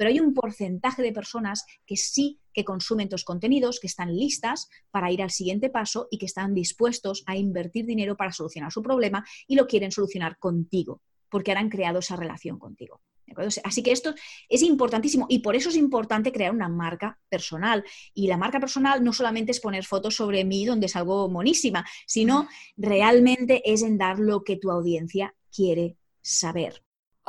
pero hay un porcentaje de personas que sí que consumen tus contenidos, que están listas para ir al siguiente paso y que están dispuestos a invertir dinero para solucionar su problema y lo quieren solucionar contigo, porque ahora han creado esa relación contigo. Así que esto es importantísimo y por eso es importante crear una marca personal. Y la marca personal no solamente es poner fotos sobre mí donde es algo monísima, sino realmente es en dar lo que tu audiencia quiere saber.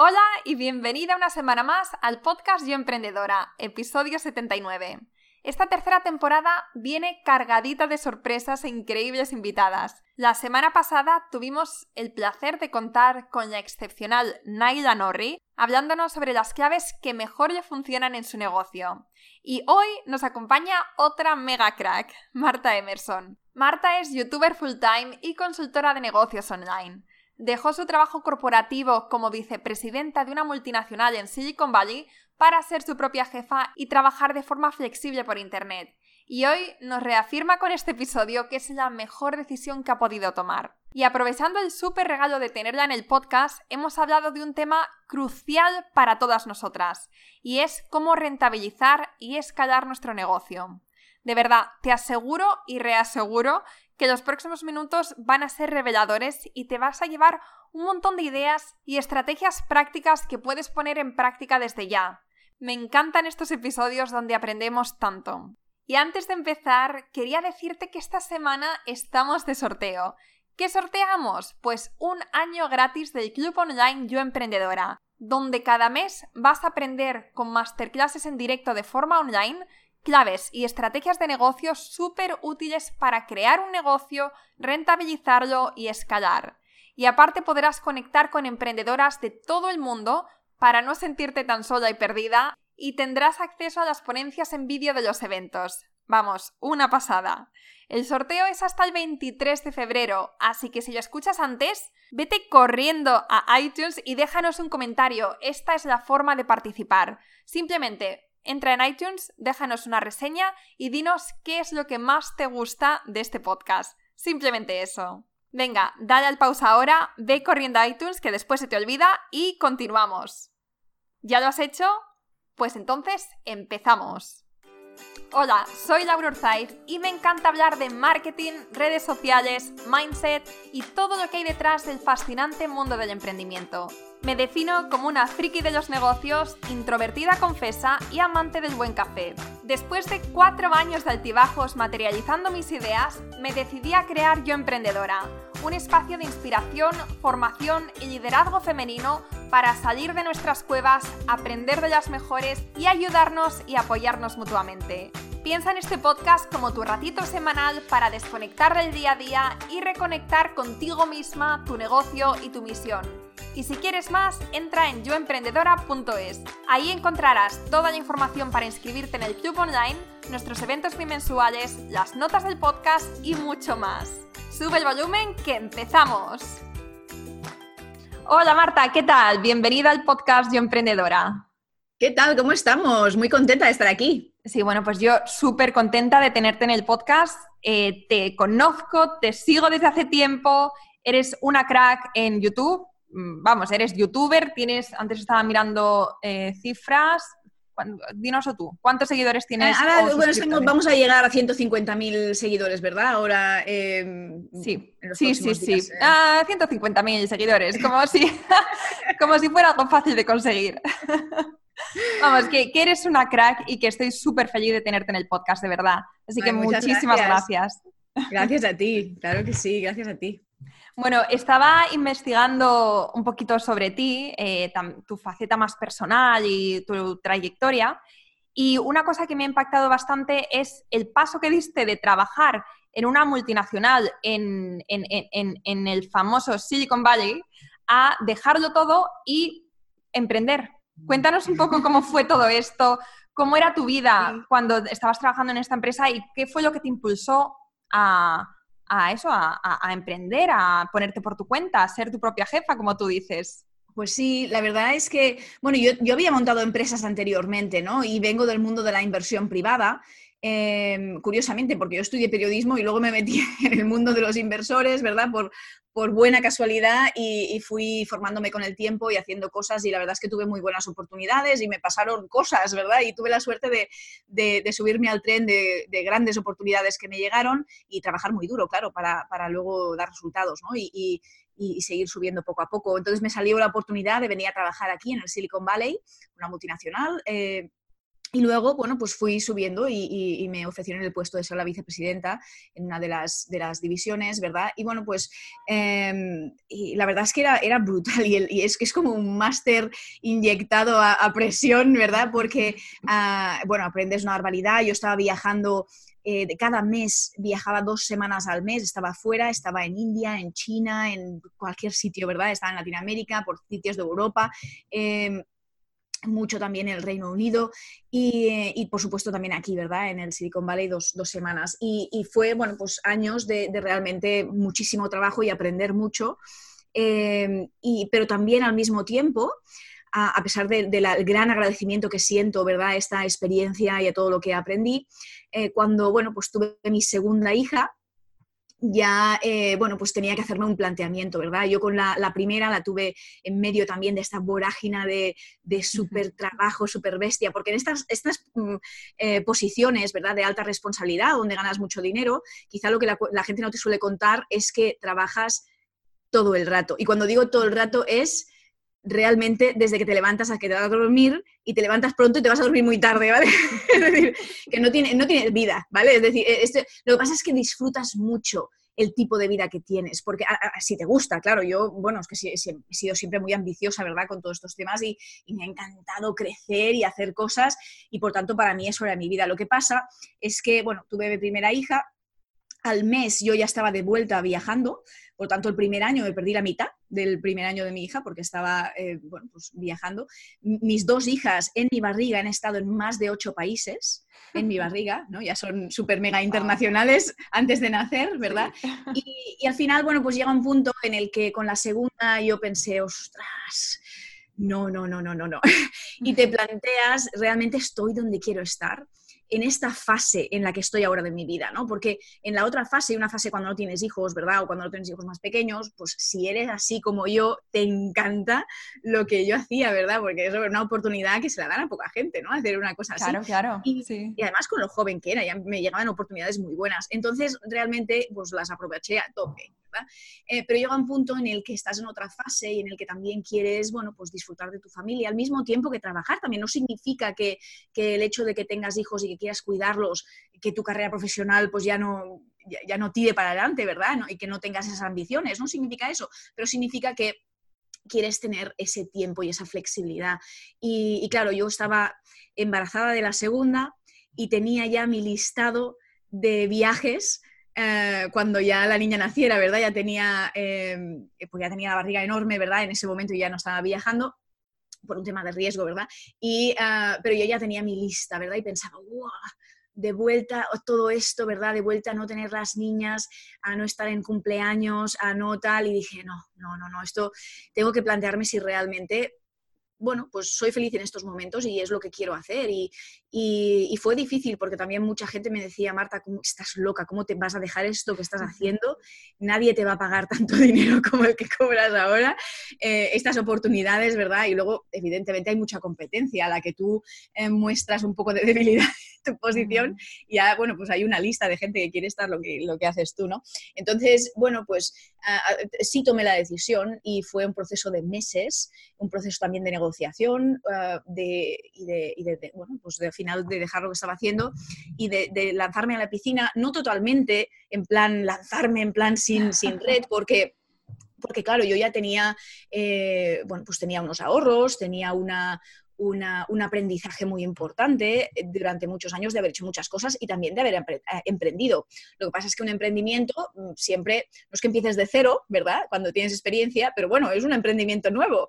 Hola y bienvenida una semana más al podcast Yo Emprendedora, episodio 79. Esta tercera temporada viene cargadita de sorpresas e increíbles invitadas. La semana pasada tuvimos el placer de contar con la excepcional Naila Norri, hablándonos sobre las claves que mejor le funcionan en su negocio. Y hoy nos acompaña otra mega crack, Marta Emerson. Marta es youtuber full time y consultora de negocios online. Dejó su trabajo corporativo como vicepresidenta de una multinacional en Silicon Valley para ser su propia jefa y trabajar de forma flexible por Internet. Y hoy nos reafirma con este episodio que es la mejor decisión que ha podido tomar. Y aprovechando el súper regalo de tenerla en el podcast, hemos hablado de un tema crucial para todas nosotras, y es cómo rentabilizar y escalar nuestro negocio. De verdad, te aseguro y reaseguro que los próximos minutos van a ser reveladores y te vas a llevar un montón de ideas y estrategias prácticas que puedes poner en práctica desde ya. Me encantan estos episodios donde aprendemos tanto. Y antes de empezar, quería decirte que esta semana estamos de sorteo. ¿Qué sorteamos? Pues un año gratis del Club Online Yo Emprendedora, donde cada mes vas a aprender con masterclasses en directo de forma online claves y estrategias de negocio súper útiles para crear un negocio, rentabilizarlo y escalar. Y aparte podrás conectar con emprendedoras de todo el mundo para no sentirte tan sola y perdida y tendrás acceso a las ponencias en vídeo de los eventos. Vamos, una pasada. El sorteo es hasta el 23 de febrero, así que si lo escuchas antes, vete corriendo a iTunes y déjanos un comentario. Esta es la forma de participar. Simplemente entra en iTunes, déjanos una reseña y dinos qué es lo que más te gusta de este podcast. Simplemente eso. Venga, dale al pausa ahora, ve corriendo a iTunes que después se te olvida y continuamos. ¿Ya lo has hecho? Pues entonces empezamos. Hola, soy Laura Urzaiz y me encanta hablar de marketing, redes sociales, mindset y todo lo que hay detrás del fascinante mundo del emprendimiento. Me defino como una friki de los negocios, introvertida confesa y amante del buen café. Después de cuatro años de altibajos materializando mis ideas, me decidí a crear Yo Emprendedora, un espacio de inspiración, formación y liderazgo femenino para salir de nuestras cuevas, aprender de las mejores y ayudarnos y apoyarnos mutuamente. Piensa en este podcast como tu ratito semanal para desconectar del día a día y reconectar contigo misma, tu negocio y tu misión. Y si quieres más, entra en yoemprendedora.es. Ahí encontrarás toda la información para inscribirte en el club online, nuestros eventos bimensuales, las notas del podcast y mucho más. Sube el volumen que empezamos. Hola Marta, ¿qué tal? Bienvenida al podcast Yo Emprendedora. ¿Qué tal? ¿Cómo estamos? Muy contenta de estar aquí. Sí, bueno, pues yo súper contenta de tenerte en el podcast. Eh, te conozco, te sigo desde hace tiempo, eres una crack en YouTube. Mm, vamos, eres youtuber, tienes, antes estaba mirando eh, cifras. Dinos tú, ¿cuántos seguidores tienes? Eh, ahora, bueno, vamos a llegar a 150.000 seguidores, ¿verdad? Ahora. Em, sí, sí, sí, sí. Ah, 150.000 seguidores, como si, como si fuera algo fácil de conseguir. Vamos, que, eres una crack y que estoy súper feliz de tenerte en el podcast, de verdad. Así que muchísimas gracias. gracias. a ti, claro que sí, gracias a ti. Bueno, estaba investigando un poquito sobre ti, eh, tu faceta más personal y tu trayectoria. Y una cosa que me ha impactado bastante es el paso que diste de trabajar en una multinacional en, en el famoso Silicon Valley a dejarlo todo y emprender, Cuéntanos un poco cómo fue todo esto, cómo era tu vida cuando estabas trabajando en esta empresa y qué fue lo que te impulsó a, eso, a, emprender, a ponerte por tu cuenta, a ser tu propia jefa, como tú dices. Pues sí, la verdad es que, bueno, yo, yo había montado empresas anteriormente, ¿no? Y vengo del mundo de la inversión privada Em, curiosamente, porque yo estudié periodismo y luego me metí en el mundo de los inversores, ¿verdad? Por, buena casualidad y, fui formándome con el tiempo y haciendo cosas y la verdad es que tuve muy buenas oportunidades y me pasaron cosas, ¿verdad? Y tuve la suerte de, subirme al tren de, de, grandes oportunidades que me llegaron y trabajar muy duro, claro, para, luego dar resultados, y, seguir subiendo poco a poco. Entonces me salió la oportunidad de venir a trabajar aquí en el Silicon Valley, una multinacional. Eh, y luego, bueno, pues fui subiendo y, me ofrecieron el puesto de ser la vicepresidenta en una de las, de las divisiones, ¿verdad? Y bueno, pues em, la verdad es que era, era brutal y, es que es como un máster inyectado a, presión, ¿verdad? Porque, ah, bueno, aprendes una barbaridad. Yo estaba viajando eh, de cada mes viajaba dos semanas al mes, estaba fuera, estaba en India, en China, en cualquier sitio, ¿verdad? Estaba en Latinoamérica, por sitios de Europa. Em, mucho también en el Reino Unido y, y, por supuesto también aquí, ¿verdad? En el Silicon Valley dos, dos semanas. Y, y, fue, bueno, pues años de, realmente muchísimo trabajo y aprender mucho, eh, y, pero también al mismo tiempo, a, pesar del de gran agradecimiento que siento, ¿verdad? A esta experiencia y a todo lo que aprendí, eh, cuando, bueno, pues tuve mi segunda hija, ya, eh, bueno, pues tenía que hacerme un planteamiento, ¿verdad? Yo con la, primera la tuve en medio también de esta vorágina de, de súper trabajo, súper bestia, porque en estas, estas mm, eh, posiciones, ¿verdad? De alta responsabilidad, donde ganas mucho dinero, quizá lo que la, la gente no te suele contar es que trabajas todo el rato. Y cuando digo todo el rato es realmente desde que te levantas a que te vas a dormir y te levantas pronto y te vas a dormir muy tarde, ¿vale? es decir, que no, tiene, no vida, ¿vale? Es decir, e, este, lo que pasa es que disfrutas mucho el tipo de vida que tienes, porque si te gusta, claro, yo, bueno, es que he sido siempre muy ambiciosa, ¿verdad?, con todos estos temas y, y, me ha encantado crecer y hacer cosas y por tanto para mí eso era mi vida. Lo que pasa es que, bueno, tuve mi primera hija, al mes yo ya estaba de vuelta viajando, por tanto el primer año me perdí la mitad del primer año de mi hija porque estaba eh, bueno, pues viajando. Mis dos hijas en mi barriga han estado en más de ocho países en mi barriga, ¿no? ya son súper mega internacionales antes de nacer, ¿verdad? Y, y al final, bueno, pues llega un punto en el que con la segunda yo pensé, ostras, no, no, no, no, no, no. y te planteas, realmente estoy donde quiero estar en esta fase en la que estoy ahora de mi vida, ¿no? Porque en la otra fase, una fase cuando no tienes hijos, ¿verdad? O cuando no tienes hijos más pequeños, pues si eres así como yo, te encanta lo que yo hacía, ¿verdad? Porque es una oportunidad que se la dan a poca gente, ¿no? Hacer una cosa así. Claro, claro. Y, y además con lo joven que era, ya me llegaban oportunidades muy buenas. Entonces, realmente, pues las aproveché a tope. Eh, pero llega un punto en el que estás en otra fase y en el que también quieres, bueno, pues disfrutar de tu familia al mismo tiempo que trabajar. También no significa que, que el hecho de que tengas hijos y que quieras cuidarlos, que tu carrera profesional pues ya no, ya, no tire para adelante, ¿verdad? Y que no tengas esas ambiciones, no significa eso, pero significa que quieres tener ese tiempo y esa flexibilidad. Y, y, claro, yo estaba embarazada de la segunda y tenía ya mi listado de viajes eh, cuando ya la niña naciera, ¿verdad? Ya tenía, eh, pues ya tenía la barriga enorme, ¿verdad? En ese momento ya no estaba viajando por un tema de riesgo, ¿verdad? Y, eh, pero yo ya tenía mi lista, ¿verdad? Y pensaba, ¡wow! De vuelta todo esto, ¿verdad? De vuelta a no tener las niñas, a no estar en cumpleaños, a no tal. Y dije, no, no, no, no, esto tengo que plantearme si realmente bueno, pues soy feliz en estos momentos y es lo que quiero hacer. Y, y, fue difícil porque también mucha gente me decía, Marta, ¿cómo estás loca? ¿Cómo te vas a dejar esto que estás haciendo? Nadie te va a pagar tanto dinero como el que cobras ahora. Eh, estas oportunidades, ¿verdad? Y luego, evidentemente, hay mucha competencia a la que tú eh, muestras un poco de debilidad en tu posición. Y ya, bueno, pues hay una lista de gente que quiere estar lo que, lo que haces tú, ¿no? Entonces, bueno, pues sí tomé la decisión y fue un proceso de meses, un proceso también de negociación de, y, de, y de, bueno, pues de final de dejar lo que estaba haciendo y de, lanzarme a la piscina, no totalmente en plan lanzarme en plan sin, sin red, porque porque claro, yo ya tenía, eh, bueno, pues tenía unos ahorros, tenía una, un aprendizaje muy importante eh, durante muchos años de haber hecho muchas cosas y también de haber eh, emprendido. Lo que pasa es que un emprendimiento mm, siempre, no es que empieces de cero, ¿verdad? Cuando tienes experiencia, pero bueno, es un emprendimiento nuevo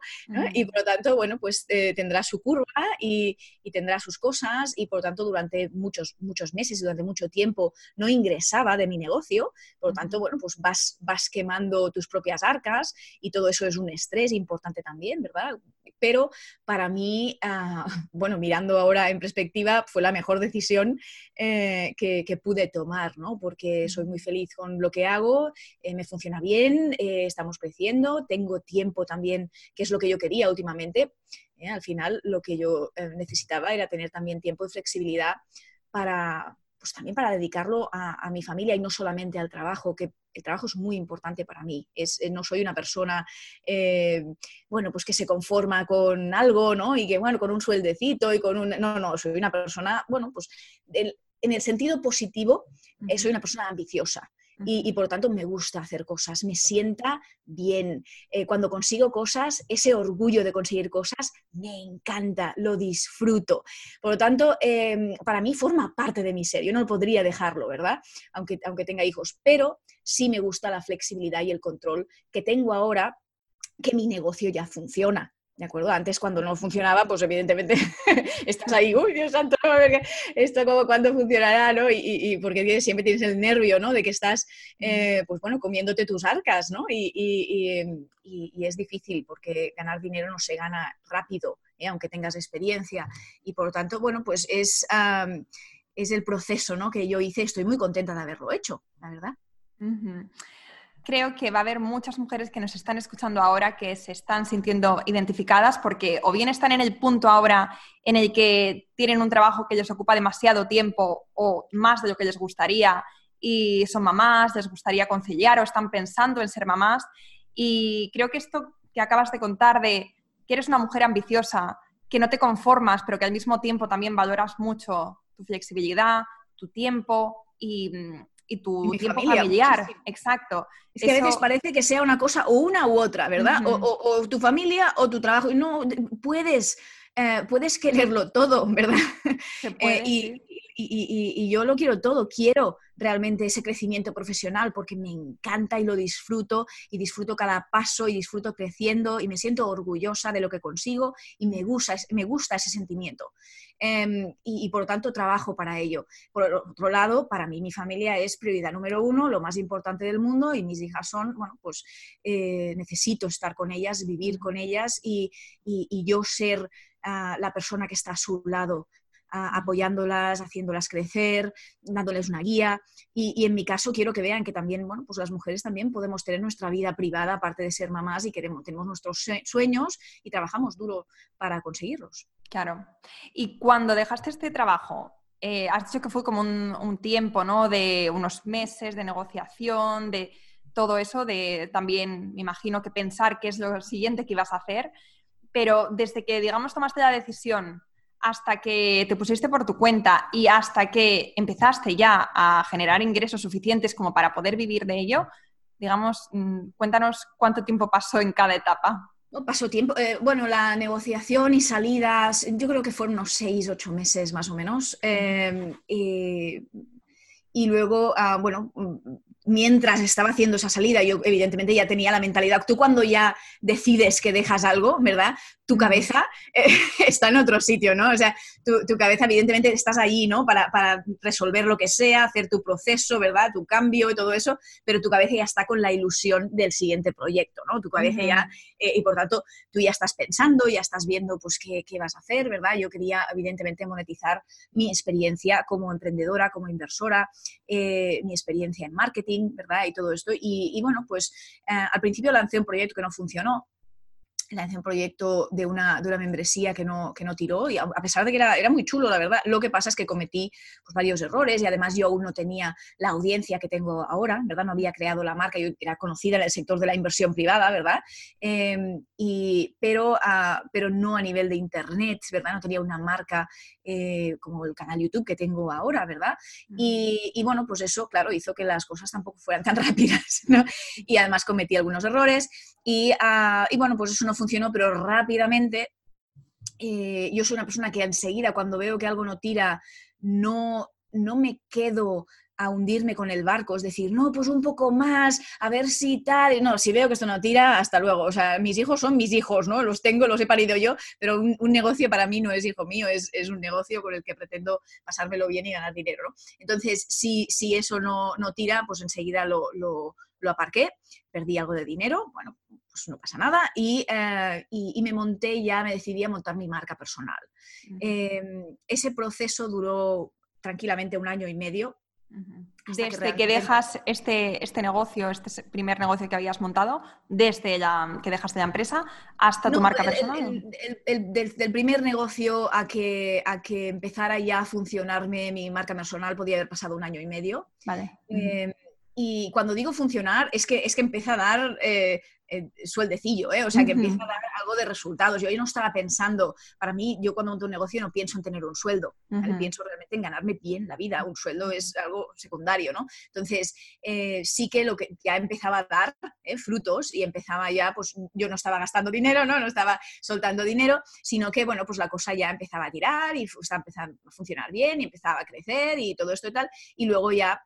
y por lo tanto, bueno, pues eh, tendrá su curva y, tendrá sus cosas y por lo tanto durante muchos, muchos meses, durante mucho tiempo no ingresaba de mi negocio, por lo tanto, bueno, pues vas, vas quemando tus propias arcas y todo eso es un estrés importante también, ¿verdad? Pero para mí, ah, bueno, mirando ahora en perspectiva, fue la mejor decisión eh, que, pude tomar, ¿no? Porque soy muy feliz con lo que hago, eh, me funciona bien, eh, estamos creciendo, tengo tiempo también, que es lo que yo quería últimamente. Al final, lo que yo necesitaba era tener también tiempo y flexibilidad para, pues también para dedicarlo a, mi familia y no solamente al trabajo, que el trabajo es muy importante para mí. Es, eh, no soy una persona, eh, bueno, pues que se conforma con algo, ¿no? Y que, bueno, con un sueldecito y con un... No, no, soy una persona, bueno, pues en el sentido positivo, eh, soy una persona ambiciosa y, por lo tanto me gusta hacer cosas, me sienta bien. Eh, cuando consigo cosas, ese orgullo de conseguir cosas me encanta, lo disfruto. Por lo tanto, em, para mí forma parte de mi ser, yo no podría dejarlo, ¿verdad? Aunque, aunque tenga hijos, pero sí me gusta la flexibilidad y el control que tengo ahora que mi negocio ya funciona. ¿De acuerdo? Antes cuando no funcionaba, pues evidentemente estás ahí, uy, Dios santo, a ver esto como cuándo funcionará, ¿no? Y, porque siempre tienes el nervio, ¿no? De que estás, eh, pues bueno, comiéndote tus arcas, ¿no? Y, es difícil porque ganar dinero no se gana rápido, ¿eh? aunque tengas experiencia. Y por lo tanto, bueno, pues es, es el proceso, ¿no? Que yo hice, estoy muy contenta de haberlo hecho, la verdad creo que va a haber muchas mujeres que nos están escuchando ahora que se están sintiendo identificadas porque o bien están en el punto ahora en el que tienen un trabajo que les ocupa demasiado tiempo o más de lo que les gustaría y son mamás, les gustaría conciliar o están pensando en ser mamás. Y creo que esto que acabas de contar de que eres una mujer ambiciosa, que no te conformas, pero que al mismo tiempo también valoras mucho tu flexibilidad, tu tiempo y, mm, y tu tiempo familiar. Exacto. Es que a veces parece que sea una cosa o una u otra, ¿verdad? o, tu familia o tu trabajo. Y no puedes, eh, puedes quererlo todo, ¿verdad? Eh, y, y, yo lo quiero todo, quiero realmente ese crecimiento profesional porque me encanta y lo disfruto y disfruto cada paso y disfruto creciendo y me siento orgullosa de lo que consigo y me gusta, me gusta ese sentimiento. Em, y, por lo tanto trabajo para ello. Por otro lado, para mí mi familia es prioridad número uno, lo más importante del mundo y mis hijas son, bueno, pues eh, necesito estar con ellas, vivir con ellas y, yo ser ah, la persona que está a su lado apoyándolas, haciéndolas crecer, dándoles una guía. Y, en mi caso quiero que vean que también, bueno, pues las mujeres también podemos tener nuestra vida privada, aparte de ser mamás, y queremos, tenemos nuestros sueños y trabajamos duro para conseguirlos. Claro. Y cuando dejaste este trabajo, eh, has dicho que fue como un, un, tiempo, ¿no? De unos meses de negociación, de todo eso, de también, me imagino que pensar qué es lo siguiente que ibas a hacer. Pero desde que, digamos, tomaste la decisión hasta que te pusiste por tu cuenta y hasta que empezaste ya a generar ingresos suficientes como para poder vivir de ello, digamos, mm, cuéntanos cuánto tiempo pasó en cada etapa. pasó tiempo. Eh, bueno, la negociación y salidas, yo creo que fueron unos seis, ocho meses más o menos. Em, y, luego, ah, bueno, mientras estaba haciendo esa salida, yo evidentemente ya tenía la mentalidad, tú cuando ya decides que dejas algo, ¿verdad? Tu cabeza eh, está en otro sitio, ¿no? O sea, tu, cabeza evidentemente estás ahí, ¿no? Para, resolver lo que sea, hacer tu proceso, ¿verdad? Tu cambio y todo eso, pero tu cabeza ya está con la ilusión del siguiente proyecto, ¿no? Tu cabeza ya, eh, y por tanto, tú ya estás pensando, ya estás viendo, pues, qué, qué vas a hacer, ¿verdad? Yo quería, evidentemente, monetizar mi experiencia como emprendedora, como inversora, eh, mi experiencia en marketing, ¿verdad? Y todo esto. Y, bueno, pues al principio lancé un proyecto que no funcionó, lancé un proyecto de una, de una membresía que no, que no tiró y a pesar de que era, era muy chulo, la verdad, lo que pasa es que cometí pues, varios errores y además yo aún no tenía la audiencia que tengo ahora, ¿verdad? No había creado la marca, yo era conocida en el sector de la inversión privada, ¿verdad? Em, y, pero, ah, pero no a nivel de internet, ¿verdad? No tenía una marca eh, como el canal YouTube que tengo ahora, ¿verdad? Y, y, bueno, pues eso, claro, hizo que las cosas tampoco fueran tan rápidas, ¿no? Y además cometí algunos errores y, ah, y bueno, pues eso no funcionó, pero rápidamente eh, yo soy una persona que enseguida cuando veo que algo no tira, no, no me quedo a hundirme con el barco, es decir, no, pues un poco más, a ver si tal, no, si veo que esto no tira, hasta luego, o sea, mis hijos son mis hijos, ¿no? Los tengo, los he parido yo, pero un, negocio para mí no es hijo mío, es, un negocio con el que pretendo pasármelo bien y ganar dinero. Entonces, si, si eso no, no tira, pues enseguida lo, lo, lo aparqué, perdí algo de dinero, bueno, pues no pasa nada. Y, eh, me monté ya, me decidí a montar mi marca personal. Em, ese proceso duró tranquilamente un año y medio. Desde que, dejas este, este negocio, este primer negocio que habías montado, desde la, que dejaste la empresa hasta tu marca personal. del, primer negocio a que, a que empezara ya a funcionarme mi marca personal podía haber pasado un año y medio. Vale. Em, y cuando digo funcionar, es que, es que empieza a dar eh, eh, sueldecillo, ¿eh? o sea, que empieza a dar algo de resultados. Yo, no estaba pensando, para mí, yo cuando monto un negocio no pienso en tener un sueldo, pienso realmente en ganarme bien la vida. Un sueldo es algo secundario, ¿no? Entonces, eh, sí que lo que ya empezaba a dar frutos y empezaba ya, pues yo no estaba gastando dinero, ¿no? No estaba soltando dinero, sino que, bueno, pues la cosa ya empezaba a tirar y estaba empezando a funcionar bien y empezaba a crecer y todo esto y tal. Y luego ya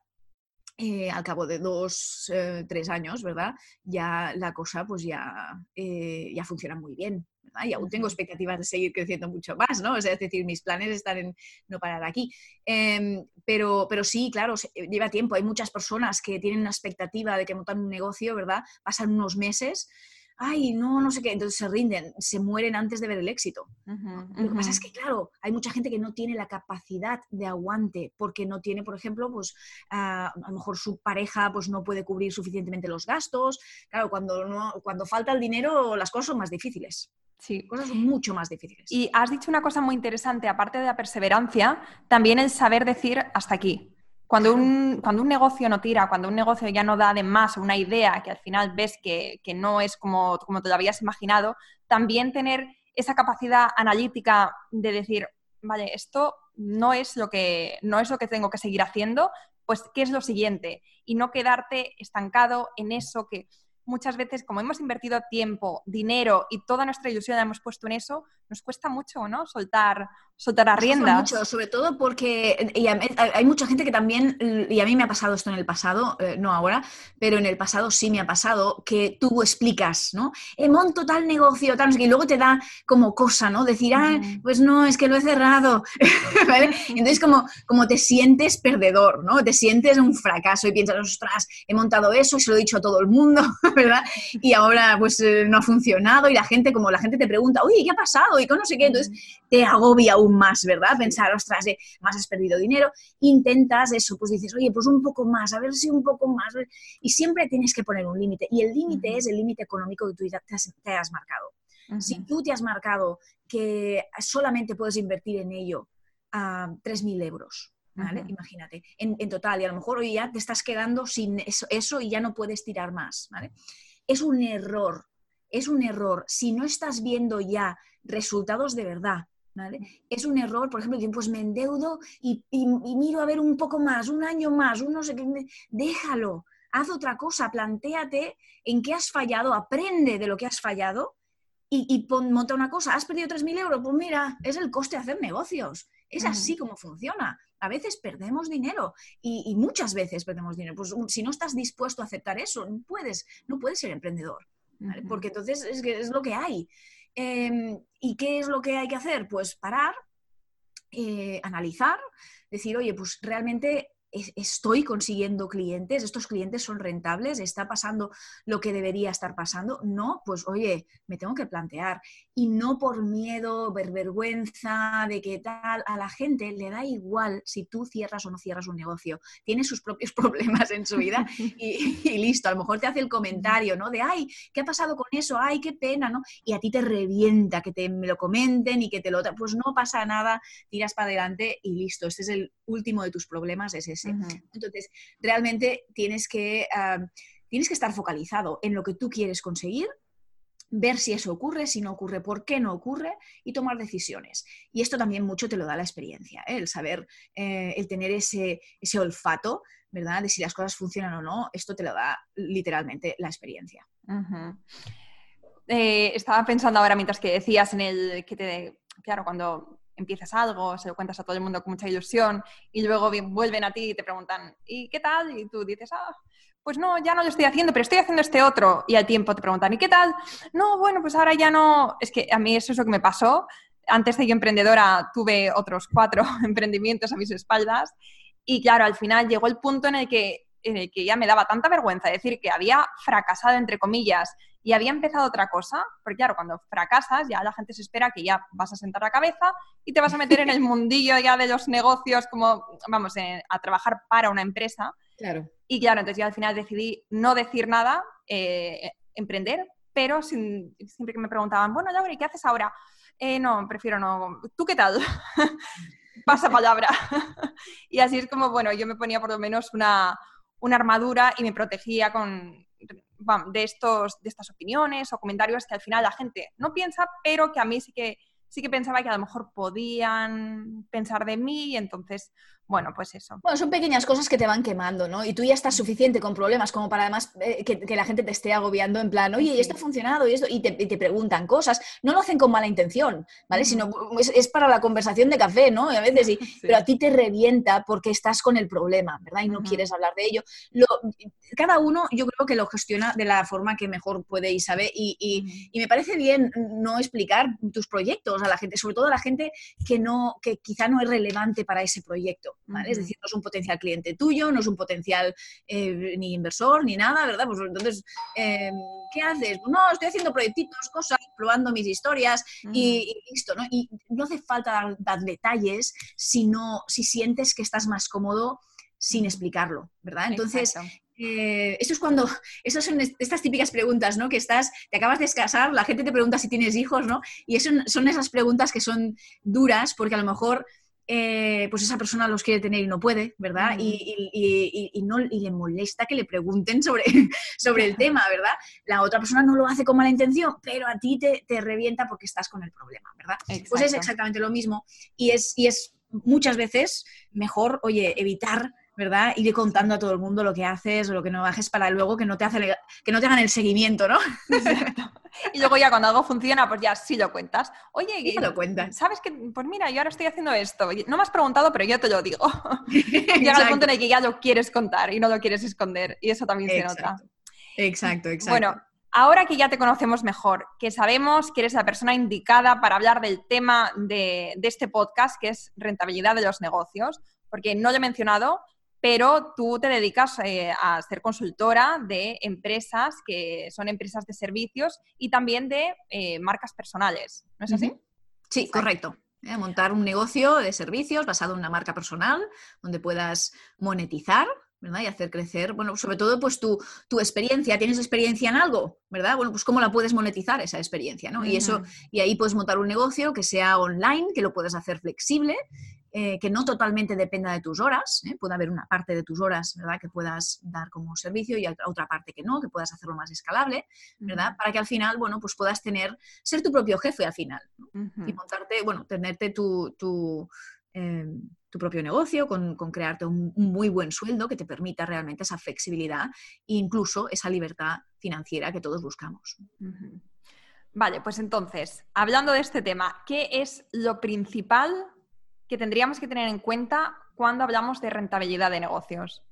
eh, al cabo de dos, eh, tres años, ¿verdad? Ya la cosa pues ya, eh, ya funciona muy bien, ¿verdad? Y aún tengo expectativas de seguir creciendo mucho más, ¿no? es decir, mis planes están en no parar aquí. Em, pero, pero sí, claro, lleva tiempo. Hay muchas personas que tienen una expectativa de que montan un negocio, ¿verdad? Pasan unos meses ay, no, no sé qué, entonces se rinden, se mueren antes de ver el éxito. Lo que pasa es que, claro, hay mucha gente que no tiene la capacidad de aguante porque no tiene, por ejemplo, pues ah, a lo mejor su pareja pues no puede cubrir suficientemente los gastos. Claro, cuando, no, cuando falta el dinero las cosas son más difíciles. Sí. Cosas mucho más difíciles. Y has dicho una cosa muy interesante, aparte de la perseverancia, también el saber decir hasta aquí. Cuando un, cuando un negocio no tira, cuando un negocio ya no da de más una idea que al final ves que, no es como, como te lo habías imaginado, también tener esa capacidad analítica de decir, vale, esto no es lo que, no es lo que tengo que seguir haciendo, pues ¿qué es lo siguiente? Y no quedarte estancado en eso que muchas veces, como hemos invertido tiempo, dinero y toda nuestra ilusión la hemos puesto en eso, nos cuesta mucho, ¿no? Soltar, soltar a riendas. Mucho, sobre todo porque hay mucha gente que también, y a mí me ha pasado esto en el pasado, eh, no ahora, pero en el pasado sí me ha pasado, que tú explicas, ¿no? Eh, monto tal negocio, tal, y luego te da como cosa, ¿no? Decir, ah, pues no, es que lo he cerrado, ¿vale? Entonces como, como te sientes perdedor, ¿no? Te sientes un fracaso y piensas, ostras, he montado eso y se lo he dicho a todo el mundo, ¿verdad? Y ahora pues eh, no ha funcionado y la gente, como la gente te pregunta, oye, ¿qué ha pasado? Y con no sé qué, entonces te agobia aún más, ¿verdad? Pensar, ostras, eh, más has perdido dinero, intentas eso, pues dices, oye, pues un poco más, a ver si un poco más, y siempre tienes que poner un límite, y el límite es el límite económico que tú te has, marcado. Si tú te has marcado que solamente puedes invertir en ello a 3.000 euros, ¿vale? Imagínate, en, total, y a lo mejor hoy ya te estás quedando sin eso, eso, y ya no puedes tirar más, ¿vale? Es un error, es un error. Si no estás viendo ya resultados de verdad, ¿vale? Es un error, por ejemplo, pues me endeudo y, miro a ver un poco más, un año más, un no sé qué, déjalo, haz otra cosa, plantéate en qué has fallado, aprende de lo que has fallado y, monta una cosa, has perdido 3.000 euros, pues mira, es el coste de hacer negocios. Es así como funciona. A veces perdemos dinero y, muchas veces perdemos dinero. Pues si no estás dispuesto a aceptar eso, no puedes, no puedes ser emprendedor. Porque entonces es, que es lo que hay. Em, ¿Y qué es lo que hay que hacer? Pues parar, eh, analizar, decir, oye, pues realmente estoy consiguiendo clientes, estos clientes son rentables, está pasando lo que debería estar pasando. No, pues oye, me tengo que plantear. Y no por miedo, ver vergüenza de que tal, a la gente le da igual si tú cierras o no cierras un negocio. Tiene sus propios problemas en su vida y, listo. A lo mejor te hace el comentario, ¿no? De, ay, ¿qué ha pasado con eso? Ay, qué pena, ¿no? Y a ti te revienta que te me lo comenten y que te lo... Pues no pasa nada, tiras para adelante y listo. Este es el último de tus problemas, es ese. Entonces, realmente tienes que, tienes que estar focalizado en lo que tú quieres conseguir, ver si eso ocurre, si no ocurre, por qué no ocurre y tomar decisiones. Y esto también mucho te lo da la experiencia, ¿eh? el saber, eh, el tener ese, ese olfato, ¿verdad? De si las cosas funcionan o no, esto te lo da literalmente la experiencia. Eh, estaba pensando ahora mientras que decías en el que te, claro, cuando empiezas algo, se lo cuentas a todo el mundo con mucha ilusión y luego vuelven a ti y te preguntan, ¿y qué tal? Y tú dices, ah, pues no, ya no lo estoy haciendo, pero estoy haciendo este otro. Y al tiempo te preguntan, ¿y qué tal? No, bueno, pues ahora ya no. Es que a mí eso es lo que me pasó. Antes de yo emprendedora tuve otros cuatro emprendimientos a mis espaldas y claro, al final llegó el punto en el que, en el que ya me daba tanta vergüenza decir que había fracasado, entre comillas, y había empezado otra cosa, porque claro, cuando fracasas ya la gente se espera que ya vas a sentar la cabeza y te vas a meter en el mundillo ya de los negocios, como, vamos, a trabajar para una empresa. Claro. Y claro, entonces yo al final decidí no decir nada, eh, emprender, pero siempre que me preguntaban, bueno, Laura, ¿qué haces ahora? Eh, no, prefiero no. ¿Tú qué tal? Pasa palabra. y así es como, bueno, yo me ponía por lo menos una, una armadura y me protegía con, de, estos, de estas opiniones o comentarios que al final la gente no piensa, pero que a mí sí que, sí que pensaba que a lo mejor podían pensar de mí y entonces bueno, pues eso. Bueno, son pequeñas cosas que te van quemando, ¿no? Y tú ya estás suficiente con problemas como para además eh, que, la gente te esté agobiando en plan, oye, ¿y esto ha funcionado? Y, esto? Y, te, preguntan cosas. No lo hacen con mala intención, ¿vale? Sino es, para la conversación de café, ¿no? Y a veces sí, pero a ti te revienta porque estás con el problema, ¿verdad? Y no quieres hablar de ello. cada uno yo creo que lo gestiona de la forma que mejor puede y sabe. Y, y, me parece bien no explicar tus proyectos a la gente, sobre todo a la gente que, no, que quizá no es relevante para ese proyecto. Es decir, no es un potencial cliente tuyo, no es un potencial eh, ni inversor, ni nada, ¿verdad? Pues entonces, eh, ¿qué haces? No, estoy haciendo proyectitos, cosas, probando mis historias y, listo, ¿no? Y no hace falta dar, detalles si, si sientes que estás más cómodo sin explicarlo, ¿verdad? Entonces, eh, eso es cuando, esas son estas típicas preguntas, ¿no? Que estás, te acabas de casar, la gente te pregunta si tienes hijos, ¿no? Y eso son esas preguntas que son duras porque a lo mejor eh, pues esa persona los quiere tener y no puede, ¿verdad? y, no, le molesta que le pregunten sobre, sobre el tema, ¿verdad? La otra persona no lo hace con mala intención, pero a ti te, revienta porque estás con el problema, ¿verdad? Pues es exactamente lo mismo y es, y es muchas veces mejor, oye, evitar ¿verdad? Ir contando a todo el mundo lo que haces o lo que no haces para luego que no te, hace, que no te hagan el seguimiento, ¿no? Y luego ya cuando algo funciona, pues ya sí lo cuentas. Oye, y lo cuentas. ¿Sabes que Pues mira, yo ahora estoy haciendo esto. No me has preguntado, pero yo te lo digo. Llega el punto en el que ya lo quieres contar y no lo quieres esconder. Y eso también se nota. Exacto, exacto. Bueno, ahora que ya te conocemos mejor, que sabemos que eres la persona indicada para hablar del tema de, de este podcast, que es rentabilidad de los negocios, porque no lo he mencionado, pero tú te dedicas eh, a ser consultora de empresas que son empresas de servicios y también de eh, marcas personales, ¿no es así? Sí, correcto. Eh, montar un negocio de servicios basado en una marca personal donde puedas monetizar ¿verdad? Y hacer crecer, bueno, sobre todo pues tu, tu, experiencia, ¿tienes experiencia en algo? ¿Verdad? Bueno, pues cómo la puedes monetizar esa experiencia, ¿no? Y eso, y ahí puedes montar un negocio que sea online, que lo puedes hacer flexible eh, que no totalmente dependa de tus horas, ¿eh? puede haber una parte de tus horas, ¿verdad?, que puedas dar como servicio y otra parte que no, que puedas hacerlo más escalable, ¿verdad?, para que al final, bueno, pues puedas tener, ser tu propio jefe al final, y montarte, bueno, tenerte tu, tu, em, propio negocio, con, crearte un, muy buen sueldo que te permita realmente esa flexibilidad e incluso esa libertad financiera que todos buscamos. Vale, pues entonces, hablando de este tema, ¿qué es lo principal que tendríamos que tener en cuenta cuando hablamos de rentabilidad de negocios?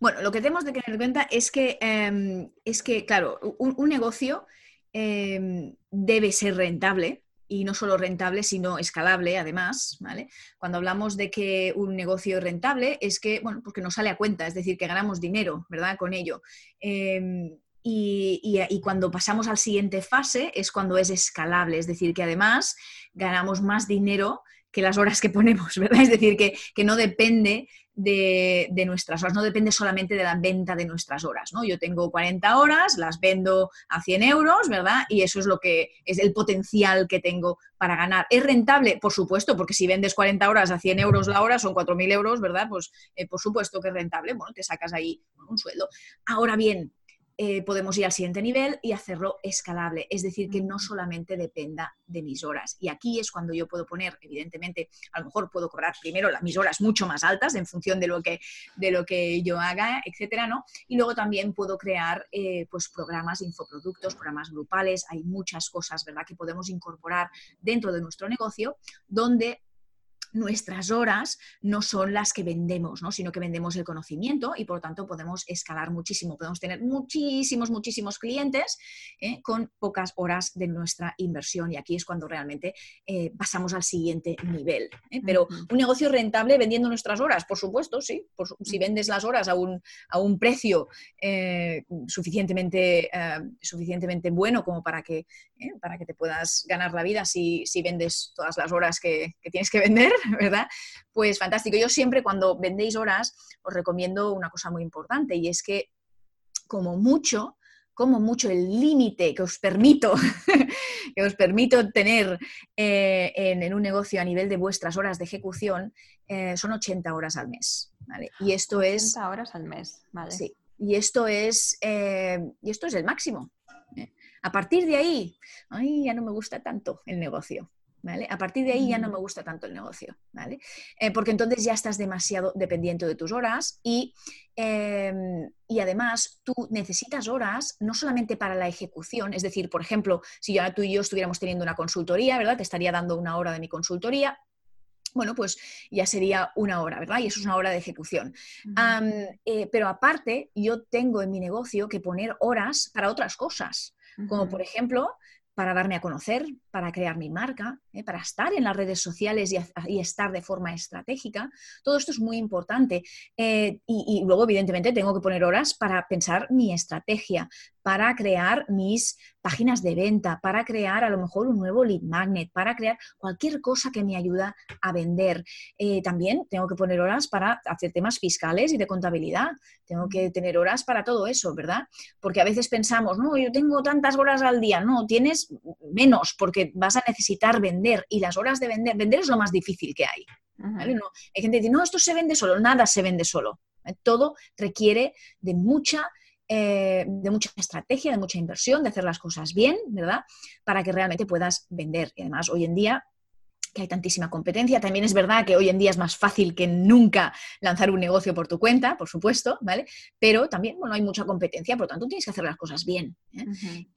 Bueno, lo que tenemos que tener en cuenta es que, em, es que claro, un, negocio em, debe ser rentable y no solo rentable, sino escalable además, ¿vale? Cuando hablamos de que un negocio es rentable es que, bueno, porque nos sale a cuenta, es decir, que ganamos dinero, ¿verdad? Con ello. Em, y, y, cuando pasamos al siguiente fase es cuando es escalable, es decir, que además ganamos más dinero que las horas que ponemos, ¿verdad? Es decir, que, no depende de, nuestras horas, no depende solamente de la venta de nuestras horas, ¿no? Yo tengo 40 horas, las vendo a 100 euros, ¿verdad? Y eso es lo que es el potencial que tengo para ganar. ¿Es rentable? Por supuesto, porque si vendes 40 horas a 100 euros la hora, son 4.000 euros, ¿verdad? Pues eh, por supuesto que es rentable, bueno, te sacas ahí un sueldo. Ahora bien, eh, podemos ir al siguiente nivel y hacerlo escalable, es decir, que no solamente dependa de mis horas. Y aquí es cuando yo puedo poner, evidentemente, a lo mejor puedo cobrar primero las mis horas mucho más altas en función de lo que, de lo que yo haga, etcétera, ¿no? Y luego también puedo crear eh, pues programas, infoproductos, programas grupales, hay muchas cosas, ¿verdad?, que podemos incorporar dentro de nuestro negocio donde nuestras horas no son las que vendemos, ¿no? sino que vendemos el conocimiento y por lo tanto podemos escalar muchísimo, podemos tener muchísimos, muchísimos clientes ¿eh? con pocas horas de nuestra inversión y aquí es cuando realmente eh, pasamos al siguiente nivel. ¿eh? Pero un negocio rentable vendiendo nuestras horas, por supuesto, sí, si vendes las horas a un, a un precio suficientemente, suficientemente bueno como para que, para que te puedas ganar la vida si, si vendes todas las horas que, que tienes que vender, ¿verdad? Pues fantástico. Yo siempre cuando vendéis horas os recomiendo una cosa muy importante y es que como mucho, como mucho el límite que os permito, que os permito tener eh, en, un negocio a nivel de vuestras horas de ejecución eh, son 80 horas al mes. Y esto es... 80 horas al mes, vale. Sí. Y esto es, eh, y esto es el máximo. A partir de ahí, ay, ya no me gusta tanto el negocio. A partir de ahí ya no me gusta tanto el negocio, ¿vale? Eh, porque entonces ya estás demasiado dependiente de tus horas y, em, y, además tú necesitas horas no solamente para la ejecución, es decir, por ejemplo, si ya tú y yo estuviéramos teniendo una consultoría, ¿verdad? Te estaría dando una hora de mi consultoría, bueno, pues ya sería una hora, ¿verdad? Y eso es una hora de ejecución. Eh, pero aparte, yo tengo en mi negocio que poner horas para otras cosas, como por ejemplo para darme a conocer, para crear mi marca, ¿eh? para estar en las redes sociales y, estar de forma estratégica. Todo esto es muy importante. Eh, y, luego, evidentemente, tengo que poner horas para pensar mi estrategia, para crear mis páginas de venta, para crear a lo mejor un nuevo lead magnet, para crear cualquier cosa que me ayuda a vender. Eh, también tengo que poner horas para hacer temas fiscales y de contabilidad. Tengo que tener horas para todo eso, ¿verdad? Porque a veces pensamos, no, yo tengo tantas horas al día. No, tienes menos porque vas a necesitar vender y las horas de vender, vender es lo más difícil que hay. hay gente que dice, no, esto se vende solo, nada se vende solo. Todo requiere de mucha eh, de mucha estrategia, de mucha inversión, de hacer las cosas bien, ¿verdad? Para que realmente puedas vender. Y además, hoy en día que hay tantísima competencia. También es verdad que hoy en día es más fácil que nunca lanzar un negocio por tu cuenta, por supuesto, ¿vale? Pero también, bueno, hay mucha competencia, por lo tanto tienes que hacer las cosas bien.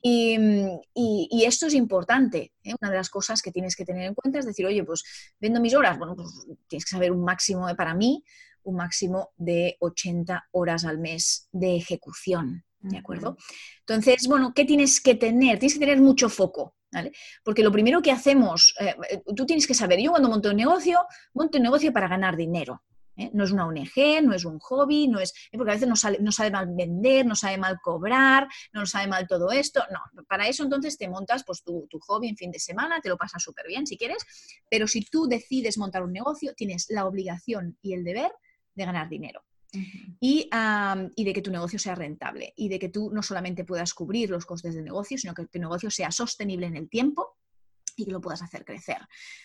¿eh? y, esto es importante. ¿eh? Una de las cosas que tienes que tener en cuenta es decir, oye, pues vendo mis horas, bueno, pues tienes que saber un máximo de, para mí, un máximo de 80 horas al mes de ejecución. ¿De acuerdo? Entonces, bueno, ¿qué tienes que tener? Tienes que tener mucho foco, ¿vale? Porque lo primero que hacemos, eh, eh, tú tienes que saber, yo cuando monto un negocio, monto un negocio para ganar dinero. ¿eh? No es una ONG, no es un hobby, no es, porque a veces no sale, no sabe mal vender, no sabe mal cobrar, no sabe mal todo esto. No, para eso entonces te montas pues, tu, tu hobby en fin de semana, te lo pasas súper bien si quieres, pero si tú decides montar un negocio, tienes la obligación y el deber de ganar dinero. y, de que tu negocio sea rentable y de que tú no solamente puedas cubrir los costes del negocio, sino que tu negocio sea sostenible en el tiempo y que lo puedas hacer crecer.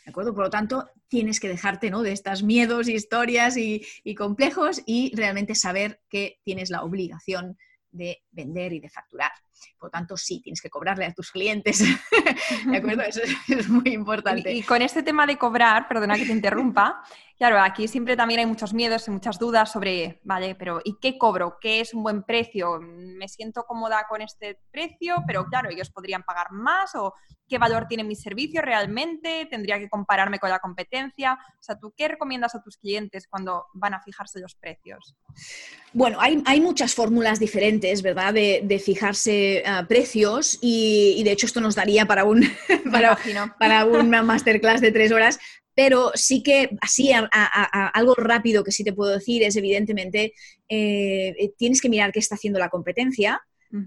¿De acuerdo? Por lo tanto, tienes que dejarte ¿no? de estos miedos, historias y, y complejos y realmente saber que tienes la obligación de vender y de facturar. Por lo tanto, sí, tienes que cobrarle a tus clientes. ¿De acuerdo? Eso es muy importante. Y, con este tema de cobrar, perdona que te interrumpa, claro, aquí siempre también hay muchos miedos y muchas dudas sobre, vale, pero ¿y qué cobro? ¿Qué es un buen precio? ¿Me siento cómoda con este precio? Pero claro, ellos podrían pagar más o qué valor tiene mi servicio realmente, tendría que compararme con la competencia. O sea, ¿tú qué recomiendas a tus clientes cuando van a fijarse los precios? Bueno, hay, muchas fórmulas diferentes, ¿verdad? De, fijarse ah, precios y, de hecho esto nos daría para, un, para, una masterclass de tres horas, pero sí que así algo rápido que sí te puedo decir es evidentemente eh, tienes que mirar qué está haciendo la competencia,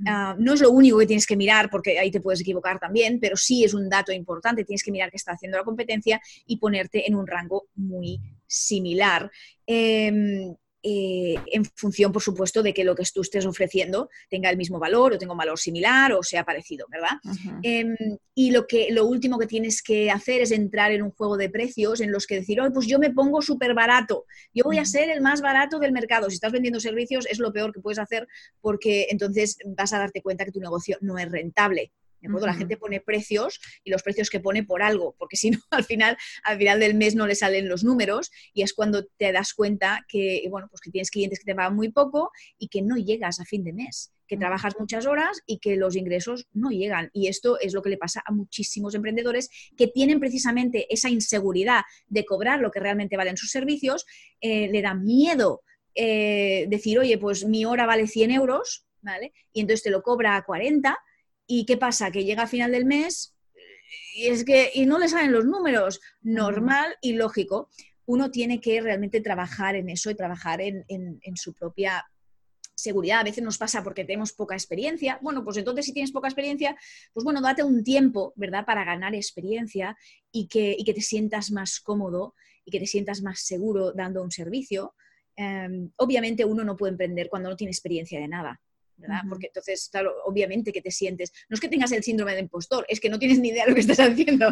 Ah, no es lo único que tienes que mirar, porque ahí te puedes equivocar también, pero sí es un dato importante. Tienes que mirar qué está haciendo la competencia y ponerte en un rango muy similar. Em, eh, en función, por supuesto, de que lo que tú estés ofreciendo tenga el mismo valor o tenga un valor similar o sea parecido, ¿verdad? Em, y lo, que, lo último que tienes que hacer es entrar en un juego de precios en los que decir, oh, pues yo me pongo súper barato, yo voy a ser el más barato del mercado. Si estás vendiendo servicios es lo peor que puedes hacer porque entonces vas a darte cuenta que tu negocio no es rentable. La gente pone precios y los precios que pone por algo, porque si no, al final, al final del mes no le salen los números y es cuando te das cuenta que, bueno, pues que tienes clientes que te pagan muy poco y que no llegas a fin de mes, que trabajas muchas horas y que los ingresos no llegan. Y esto es lo que le pasa a muchísimos emprendedores que tienen precisamente esa inseguridad de cobrar lo que realmente valen sus servicios, eh, le da miedo eh, decir, oye, pues mi hora vale 100 euros, ¿vale? Y entonces te lo cobra a 40 ¿Y qué pasa? Que llega a final del mes y es que y no le salen los números. Normal y lógico. Uno tiene que realmente trabajar en eso y trabajar en, su propia seguridad. A veces nos pasa porque tenemos poca experiencia. Bueno, pues entonces si tienes poca experiencia, pues bueno, date un tiempo, ¿verdad? Para ganar experiencia y que, que te sientas más cómodo y que te sientas más seguro dando un servicio. Em, obviamente uno no puede emprender cuando no tiene experiencia de nada. Porque entonces, claro, obviamente que te sientes, no es que tengas el síndrome del impostor, es que no tienes ni idea de lo que estás haciendo.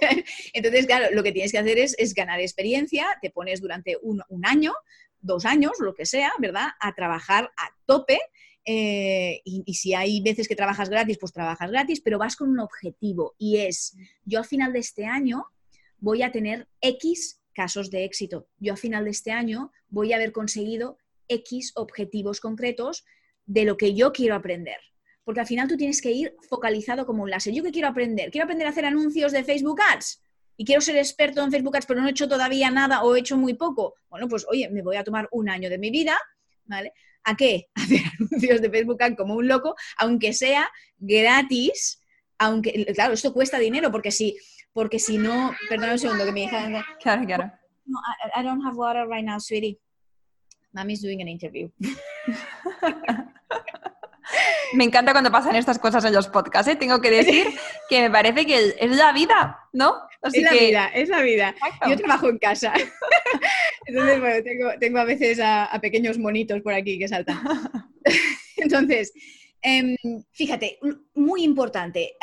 entonces, claro, lo que tienes que hacer es, ganar experiencia, te pones durante un, año, dos años, lo que sea, ¿verdad? A trabajar a tope. Eh, y, y, si hay veces que trabajas gratis, pues trabajas gratis, pero vas con un objetivo y es, yo al final de este año voy a tener X casos de éxito. Yo al final de este año voy a haber conseguido X objetivos concretos de lo que yo quiero aprender. Porque al final tú tienes que ir focalizado como un láser. ¿Yo qué quiero aprender? Quiero aprender a hacer anuncios de Facebook Ads y quiero ser experto en Facebook Ads, pero no he hecho todavía nada o he hecho muy poco. Bueno, pues oye, me voy a tomar un año de mi vida, ¿vale? ¿A qué? A hacer anuncios de Facebook Ads como un loco, aunque sea gratis, aunque, claro, esto cuesta dinero, porque si, porque si no, perdón un segundo que me hija... Claro, claro. No, I, I don't have water right now, sweetie. Mommy's doing an interview. Me encanta cuando pasan estas cosas en los podcasts, ¿eh? tengo que decir que me parece que es la vida, ¿no? es la vida, es la vida. Yo trabajo en casa. Entonces, bueno, tengo, a veces a, pequeños monitos por aquí que saltan. Entonces, em, fíjate, muy importante,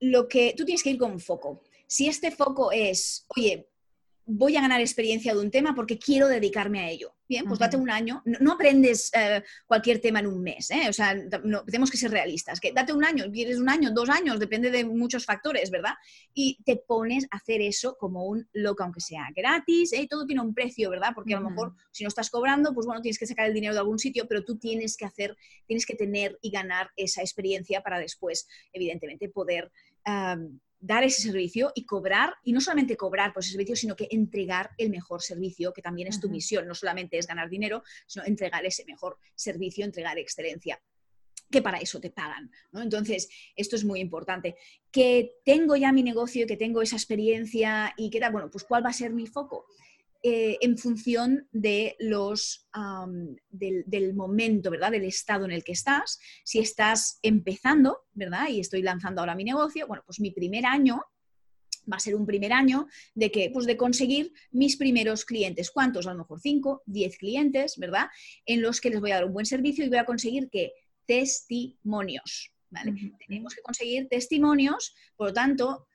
lo que tú tienes que ir con foco. Si este foco es, oye, voy a ganar experiencia de un tema porque quiero dedicarme a ello. Bien, pues date un año. No, aprendes eh, cualquier tema en un mes, ¿eh? O sea, tenemos que ser realistas. Que date un año, quieres un año, dos años, depende de muchos factores, ¿verdad? Y te pones a hacer eso como un loco, aunque sea gratis, ¿eh? Todo tiene un precio, ¿verdad? Porque a lo mejor si no estás cobrando, pues bueno, tienes que sacar el dinero de algún sitio, pero tú tienes que hacer, tienes que tener y ganar esa experiencia para después, evidentemente, poder dar ese servicio y cobrar, y no solamente cobrar por ese servicio, sino que entregar el mejor servicio, que también es tu misión, no solamente es ganar dinero, sino entregar ese mejor servicio, entregar excelencia que para eso te pagan. Entonces, esto es muy importante. Que tengo ya mi negocio, que tengo esa experiencia y que tal, bueno, pues ¿cuál va a ser mi foco? Eh, en función de los, del, momento, ¿verdad? Del estado en el que estás. Si estás empezando, ¿verdad? Y estoy lanzando ahora mi negocio, bueno, pues mi primer año va a ser un primer año de que, pues de conseguir mis primeros clientes. ¿Cuántos? A lo mejor 5, 10 clientes, ¿verdad? En los que les voy a dar un buen servicio y voy a conseguir que testimonios. ¿vale? Tenemos que conseguir testimonios, por lo tanto,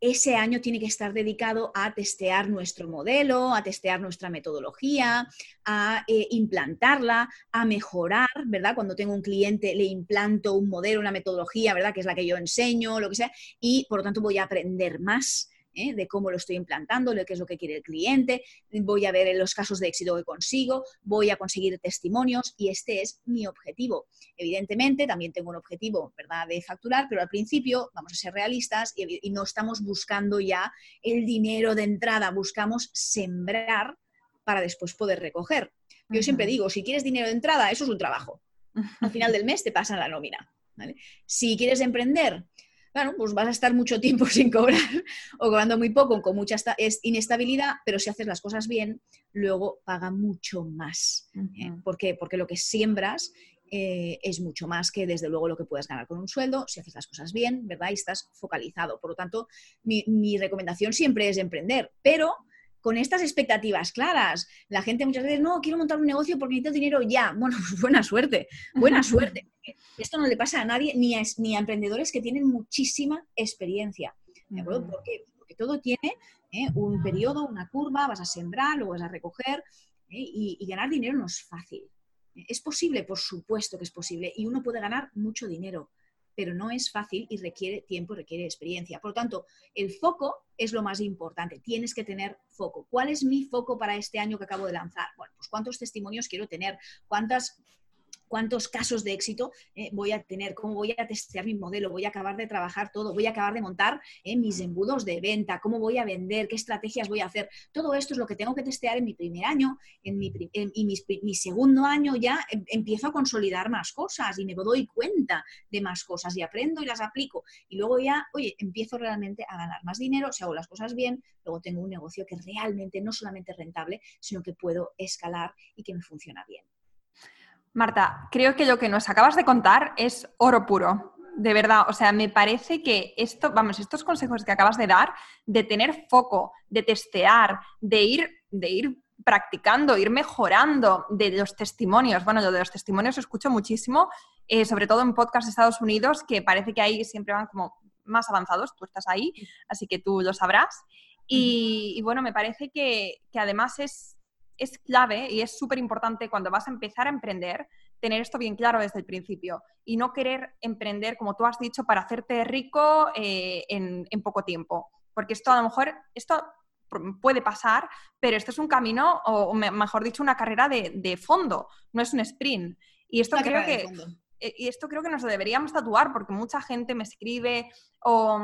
ese año tiene que estar dedicado a testear nuestro modelo, a testear nuestra metodología, a eh, implantarla, a mejorar, ¿verdad? Cuando tengo un cliente le implanto un modelo, una metodología, ¿verdad? Que es la que yo enseño, lo que sea, y por lo tanto voy a aprender más ¿eh? de cómo lo estoy implantando, de qué es lo que quiere el cliente, voy a ver los casos de éxito que consigo, voy a conseguir testimonios y este es mi objetivo. Evidentemente, también tengo un objetivo, ¿verdad?, de facturar, pero al principio vamos a ser realistas y, y no estamos buscando ya el dinero de entrada, buscamos sembrar para después poder recoger. Yo siempre digo, si quieres dinero de entrada, eso es un trabajo. Al final del mes te pasan la nómina. Si quieres emprender, claro, pues vas a estar mucho tiempo sin cobrar o cobrando muy poco, con mucha inestabilidad, pero si haces las cosas bien, luego paga mucho más. ¿eh? ¿Por qué? Porque lo que siembras eh, es mucho más que desde luego lo que puedes ganar con un sueldo, si haces las cosas bien, ¿verdad? Y estás focalizado. Por lo tanto, mi, mi recomendación siempre es emprender, pero con estas expectativas claras. La gente muchas veces, no, quiero montar un negocio porque necesito dinero ya. Bueno, pues buena suerte, buena suerte. Esto no le pasa a nadie, ni a, ni a emprendedores que tienen muchísima experiencia. ¿De acuerdo? Porque todo tiene ¿eh? un periodo, una curva, vas a sembrar, luego vas a recoger ¿eh? y, y ganar dinero no es fácil. ¿Es posible? Por supuesto que es posible. Y uno puede ganar mucho dinero. Pero no es fácil y requiere tiempo, requiere experiencia. Por lo tanto, el foco es lo más importante. Tienes que tener foco. ¿Cuál es mi foco para este año que acabo de lanzar? Bueno, pues cuántos testimonios quiero tener, cuántas cuántos casos de éxito eh, voy a tener, cómo voy a testear mi modelo, voy a acabar de trabajar todo, voy a acabar de montar eh, mis embudos de venta, cómo voy a vender, qué estrategias voy a hacer. Todo esto es lo que tengo que testear en mi primer año en mi, y mi, segundo año ya em, empiezo a consolidar más cosas y me doy cuenta de más cosas y aprendo y las aplico. Y luego ya, oye, empiezo realmente a ganar más dinero, si hago las cosas bien, luego tengo un negocio que realmente no solamente es rentable, sino que puedo escalar y que me funciona bien. Marta, creo que lo que nos acabas de contar es oro puro. De verdad, o sea, me parece que esto, vamos, estos consejos que acabas de dar, de tener foco, de testear, de ir, de ir practicando, ir mejorando de los testimonios. Bueno, yo de los testimonios escucho muchísimo, eh, sobre todo en podcast de Estados Unidos, que parece que ahí siempre van como más avanzados, tú estás ahí, así que tú lo sabrás. Y, bueno, me parece que además es, es clave y es súper importante cuando vas a empezar a emprender tener esto bien claro desde el principio y no querer emprender, como tú has dicho, para hacerte rico eh, en, poco tiempo. Porque esto a lo mejor, esto puede pasar, pero esto es un camino, o mejor dicho, una carrera de, fondo, no es un sprint. Y esto creo que... Eh, y esto creo que nos lo deberíamos tatuar porque mucha gente me escribe o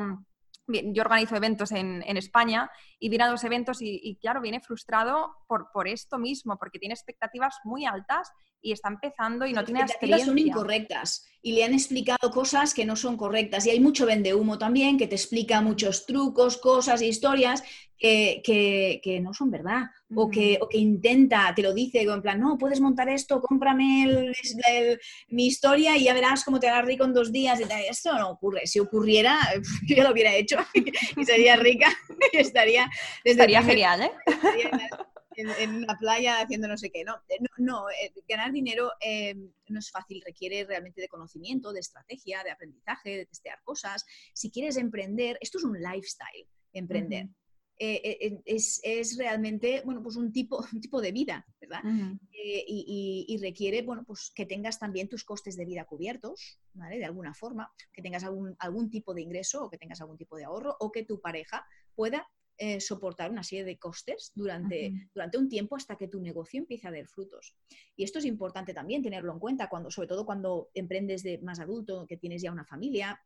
yo organizo eventos en, España y viene a los eventos y, claro, viene frustrado por, por esto mismo, porque tiene expectativas muy altas y está empezando y no tiene experiencia. son incorrectas y le han explicado cosas que no son correctas. Y hay mucho vende humo también que te explica muchos trucos, cosas, historias que, no son verdad. o, que, que, intenta, te lo dice, en plan, no, puedes montar esto, cómprame mi historia y ya verás cómo te harás rico en dos días. Esto no ocurre. Si ocurriera, yo ya lo hubiera hecho y sería rica y estaría... estaría genial, ¿eh? En, una playa haciendo no sé qué. No, eh, no, eh, ganar dinero eh, no es fácil, requiere realmente de conocimiento, de estrategia, de aprendizaje, de testear cosas. Si quieres emprender, esto es un lifestyle, emprender. es, es, realmente bueno, pues un, tipo, un tipo de vida, ¿verdad? y, y, requiere bueno, pues que tengas también tus costes de vida cubiertos, ¿vale? De alguna forma, que tengas algún, algún tipo de ingreso o que tengas algún tipo de ahorro o que tu pareja pueda eh, soportar una serie de costes durante, durante un tiempo hasta que tu negocio empiece a dar frutos. Y esto es importante también tenerlo en cuenta, cuando, sobre todo cuando emprendes de más adulto, que tienes ya una familia,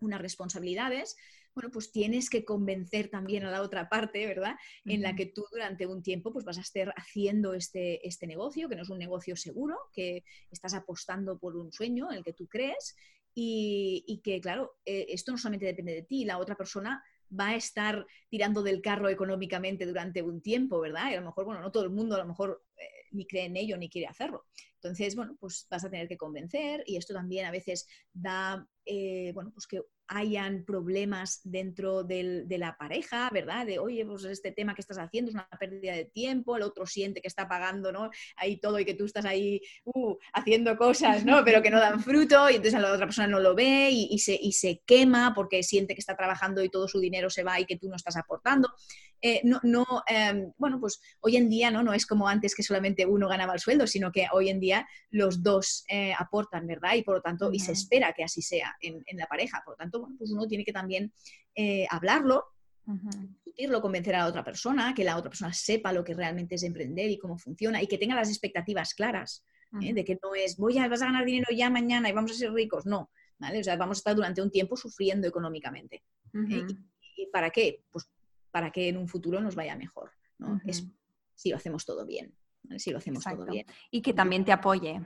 unas responsabilidades, bueno, pues tienes que convencer también a la otra parte, ¿verdad? En la que tú durante un tiempo pues vas a estar haciendo este, este negocio, que no es un negocio seguro, que estás apostando por un sueño en el que tú crees y, que, claro, eh, esto no solamente depende de ti, la otra persona va a estar tirando del carro económicamente durante un tiempo, ¿verdad? Y a lo mejor, bueno, no todo el mundo a lo mejor eh, ni cree en ello ni quiere hacerlo. Entonces, bueno, pues vas a tener que convencer y esto también a veces da, eh, bueno, pues que hayan problemas dentro de la pareja, ¿verdad? De, oye, pues este tema que estás haciendo es una pérdida de tiempo, el otro siente que está pagando, ¿no? Ahí todo y que tú estás ahí uh, haciendo cosas, ¿no? Pero que no dan fruto y entonces la otra persona no lo ve y, se, y se quema porque siente que está trabajando y todo su dinero se va y que tú no estás aportando. Eh, no, no em, bueno, pues hoy en día ¿no? no es como antes que solamente uno ganaba el sueldo, sino que hoy en día los dos eh, aportan, ¿verdad? Y por lo tanto, y se espera que así sea en, la pareja. Por lo tanto, bueno, pues uno tiene que también eh, hablarlo, discutirlo, convencer a la otra persona, que la otra persona sepa lo que realmente es emprender y cómo funciona y que tenga las expectativas claras, de que no es, voy a, vas a ganar dinero ya mañana y vamos a ser ricos. No, ¿vale? O sea, vamos a estar durante un tiempo sufriendo económicamente. ¿Y para qué? Pues para que en un futuro nos vaya mejor. es, si lo hacemos todo bien. Si lo hacemos todo bien. Y que también te apoye.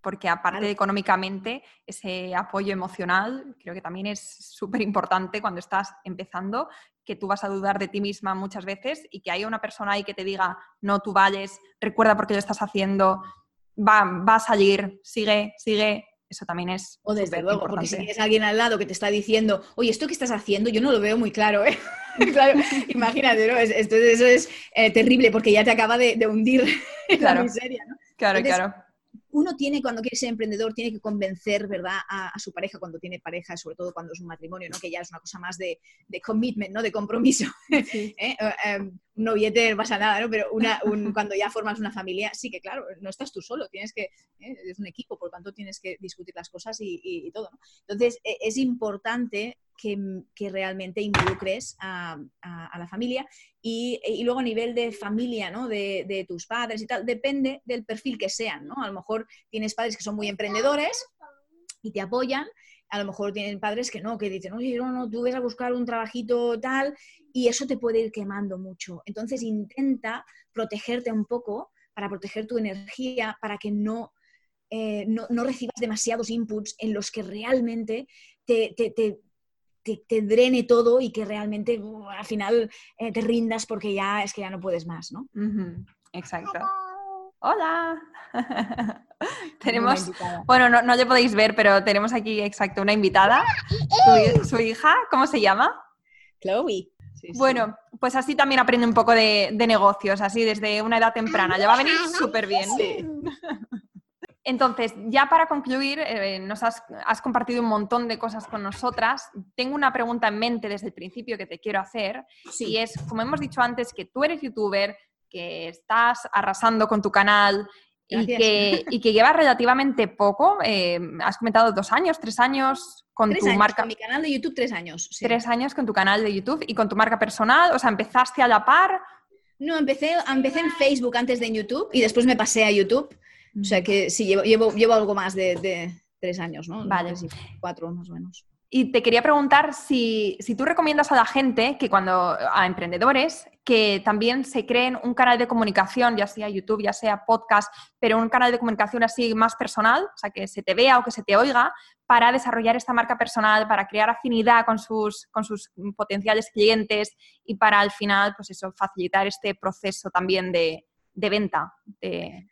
Porque aparte económicamente, ese apoyo emocional creo que también es súper importante cuando estás empezando, que tú vas a dudar de ti misma muchas veces y que haya una persona ahí que te diga, no, tú vales, recuerda por qué lo estás haciendo, va, va a salir, sigue, sigue, eso también es. O desde luego, porque si tienes alguien al lado que te está diciendo, oye, esto que estás haciendo, yo no lo veo muy claro, ¿eh? claro, imagínate, ¿no? Esto, eso es eh, terrible porque ya te acaba de, hundir en la miseria, ¿no? Claro, claro. Uno tiene, cuando quiere ser emprendedor, tiene que convencer, ¿verdad?, a, su pareja cuando tiene pareja, sobre todo cuando es un matrimonio, ¿no? Que ya es una cosa más de, de commitment, ¿no? De compromiso. ¿Eh? Eh, em, un noviete no pasa nada, ¿no? Pero una, cuando ya formas una familia, sí que claro, no estás tú solo, tienes que, ¿eh? es un equipo, por lo tanto tienes que discutir las cosas y, todo, ¿no? Entonces, e, es importante que, que, realmente involucres a, la familia y, y, luego a nivel de familia, ¿no? De, tus padres y tal, depende del perfil que sean, ¿no? A lo mejor tienes padres que son muy emprendedores y te apoyan, a lo mejor tienen padres que no, que dicen, oye, no, no, tú ves a buscar un trabajito tal y eso te puede ir quemando mucho. Entonces intenta protegerte un poco para proteger tu energía, para que no, eh, no, recibas demasiados inputs en los que realmente te, te, drene todo y que realmente uh, al final eh, te rindas porque ya es que ya no puedes más, ¿no? Exacto. Hola. tenemos, bueno, no, no le podéis ver, pero tenemos aquí, exacto, una invitada. Su, hija, ¿cómo se llama? Chloe. bueno, pues así también aprende un poco de, negocios, así desde una edad temprana. Ya va a venir súper bien. Entonces, ya para concluir, eh, nos has, compartido un montón de cosas con nosotras. Tengo una pregunta en mente desde el principio que te quiero hacer. Y es, como hemos dicho antes, que tú eres youtuber, que estás arrasando con tu canal y que, y que, llevas relativamente poco. Eh, has comentado dos años, tres años con tu marca. Con mi canal de YouTube, tres años. Tres años con tu canal de YouTube y con tu marca personal. O sea, empezaste a la par. No, empecé, empecé en Facebook antes de en YouTube y después me pasé a YouTube. O sea que sí, llevo, llevo, llevo algo más de, tres años, ¿no? Vale. cuatro más o menos. Y te quería preguntar si, si, tú recomiendas a la gente que cuando, a emprendedores, que también se creen un canal de comunicación, ya sea YouTube, ya sea podcast, pero un canal de comunicación así más personal, o sea, que se te vea o que se te oiga, para desarrollar esta marca personal, para crear afinidad con sus, con sus potenciales clientes y para al final, pues eso, facilitar este proceso también de, de venta. De,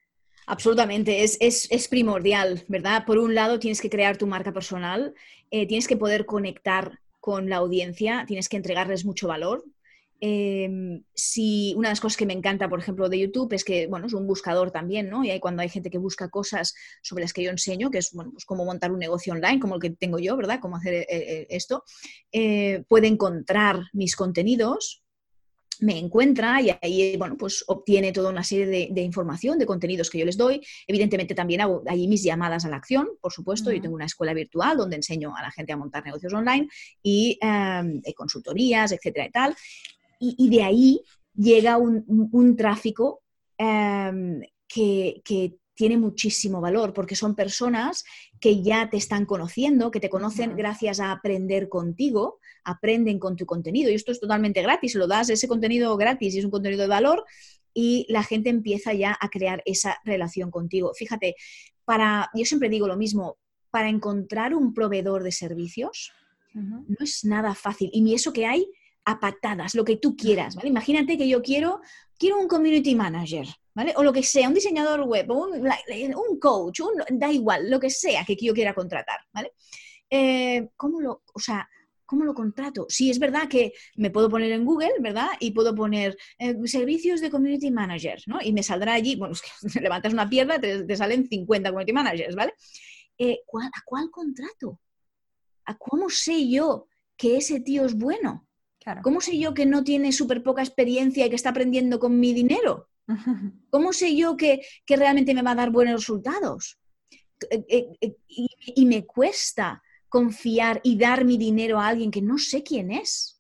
Absolutamente, es, es, es, primordial, ¿verdad? Por un lado, tienes que crear tu marca personal, eh, tienes que poder conectar con la audiencia, tienes que entregarles mucho valor. Em, si una de las cosas que me encanta, por ejemplo, de YouTube es que, bueno, es un buscador también, ¿no? Y cuando hay gente que busca cosas sobre las que yo enseño, que es, bueno, pues cómo montar un negocio online, como el que tengo yo, ¿verdad? Cómo hacer eh, eh, esto, puede encontrar mis contenidos me encuentra y ahí, bueno, pues obtiene toda una serie de, información, de contenidos que yo les doy. Evidentemente también hago ahí mis llamadas a la acción, por supuesto. Yo tengo una escuela virtual donde enseño a la gente a montar negocios online y em, consultorías, etcétera y tal. Y, de ahí llega un, tráfico em, que, que tiene muchísimo valor porque son personas que ya te están conociendo, que te conocen gracias a aprender contigo, aprenden con tu contenido. Y esto es totalmente gratis, lo das ese contenido gratis y es un contenido de valor y la gente empieza ya a crear esa relación contigo. Fíjate, para, yo siempre digo lo mismo, para encontrar un proveedor de servicios no es nada fácil. Y ni eso que hay a patadas, lo que tú quieras, ¿vale? Imagínate que yo quiero, quiero un community manager, ¿vale? O lo que sea, un diseñador web, un, un coach, da igual, lo que sea que yo quiera contratar, ¿vale? Eh, ¿Cómo lo, o sea, ¿cómo lo contrato? Sí, es verdad que me puedo poner en Google, ¿verdad? Y puedo poner eh, servicios de community manager, ¿no? Y me saldrá allí, bueno, es levantas una pierna, te, te salen 50 community managers, ¿vale? Eh, ¿A cuál contrato? ¿A cómo sé yo que ese tío es bueno? ¿Cómo sé yo que no tiene súper poca experiencia y que está aprendiendo con mi dinero? ¿Cómo sé yo que, realmente me va a dar buenos resultados? Eh, eh, eh, y, me cuesta confiar y dar mi dinero a alguien que no sé quién es.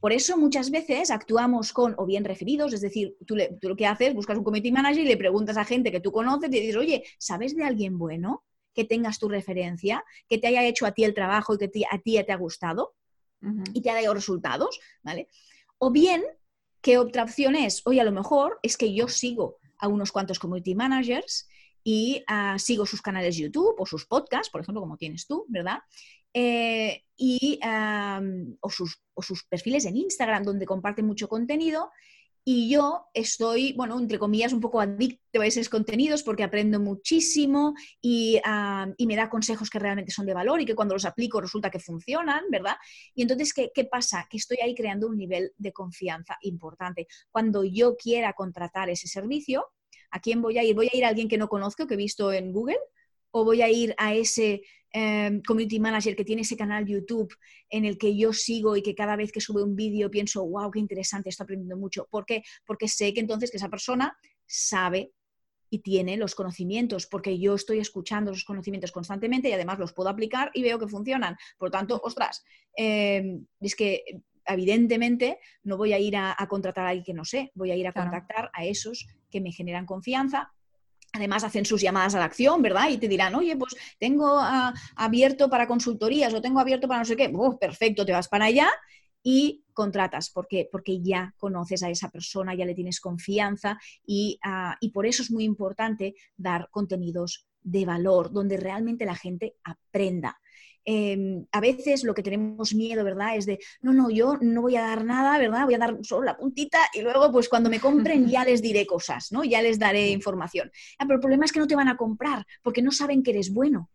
Por eso muchas veces actuamos con o bien referidos, es decir, tú, lo que haces, buscas un community manager y le preguntas a gente que tú conoces y dices, oye, ¿sabes de alguien bueno que tengas tu referencia, que te haya hecho a ti el trabajo y que a ti te ha gustado? Y te ha dado resultados, ¿vale? O bien, ¿qué otra opción es? Oye, a lo mejor es que yo sigo a unos cuantos community managers y ah, sigo sus canales YouTube o sus podcasts, por ejemplo, como tienes tú, ¿verdad? Eh, y, o, sus, o sus perfiles en Instagram, donde comparten mucho contenido y yo estoy, bueno, entre comillas, un poco adicto a esos contenidos porque aprendo muchísimo y, me da consejos que realmente son de valor y que cuando los aplico resulta que funcionan, ¿verdad? Y entonces, ¿qué, ¿qué, pasa? Que estoy ahí creando un nivel de confianza importante. Cuando yo quiera contratar ese servicio, ¿A quién voy a ir? ¿Voy a ir a alguien que no conozco, que he visto en Google? ¿O voy a ir a ese em, community manager que tiene ese canal YouTube en el que yo sigo y que cada vez que sube un vídeo pienso, wow, qué interesante, estoy aprendiendo mucho? ¿Por qué? Porque sé que entonces que esa persona sabe y tiene los conocimientos, porque yo estoy escuchando esos conocimientos constantemente y además los puedo aplicar y veo que funcionan. Por tanto, ostras, em, es que evidentemente no voy a ir a, contratar a alguien que no sé, voy a ir a contactar a esos que me generan confianza, Además, hacen sus llamadas a la acción, ¿verdad? Y te dirán, oye, pues tengo ah, abierto para consultorías o tengo abierto para no sé qué. perfecto, te vas para allá y contratas. ¿Por qué? Porque ya conoces a esa persona, ya le tienes confianza y, ah, y por eso es muy importante dar contenidos de valor, donde realmente la gente aprenda. Em, a veces lo que tenemos miedo, ¿verdad? Es de, no, no, yo no voy a dar nada, ¿verdad? Voy a dar solo la puntita y luego, pues cuando me compren ya les diré cosas, ¿no? Ya les daré información. Ah, pero el problema es que no te van a comprar porque no saben que eres bueno.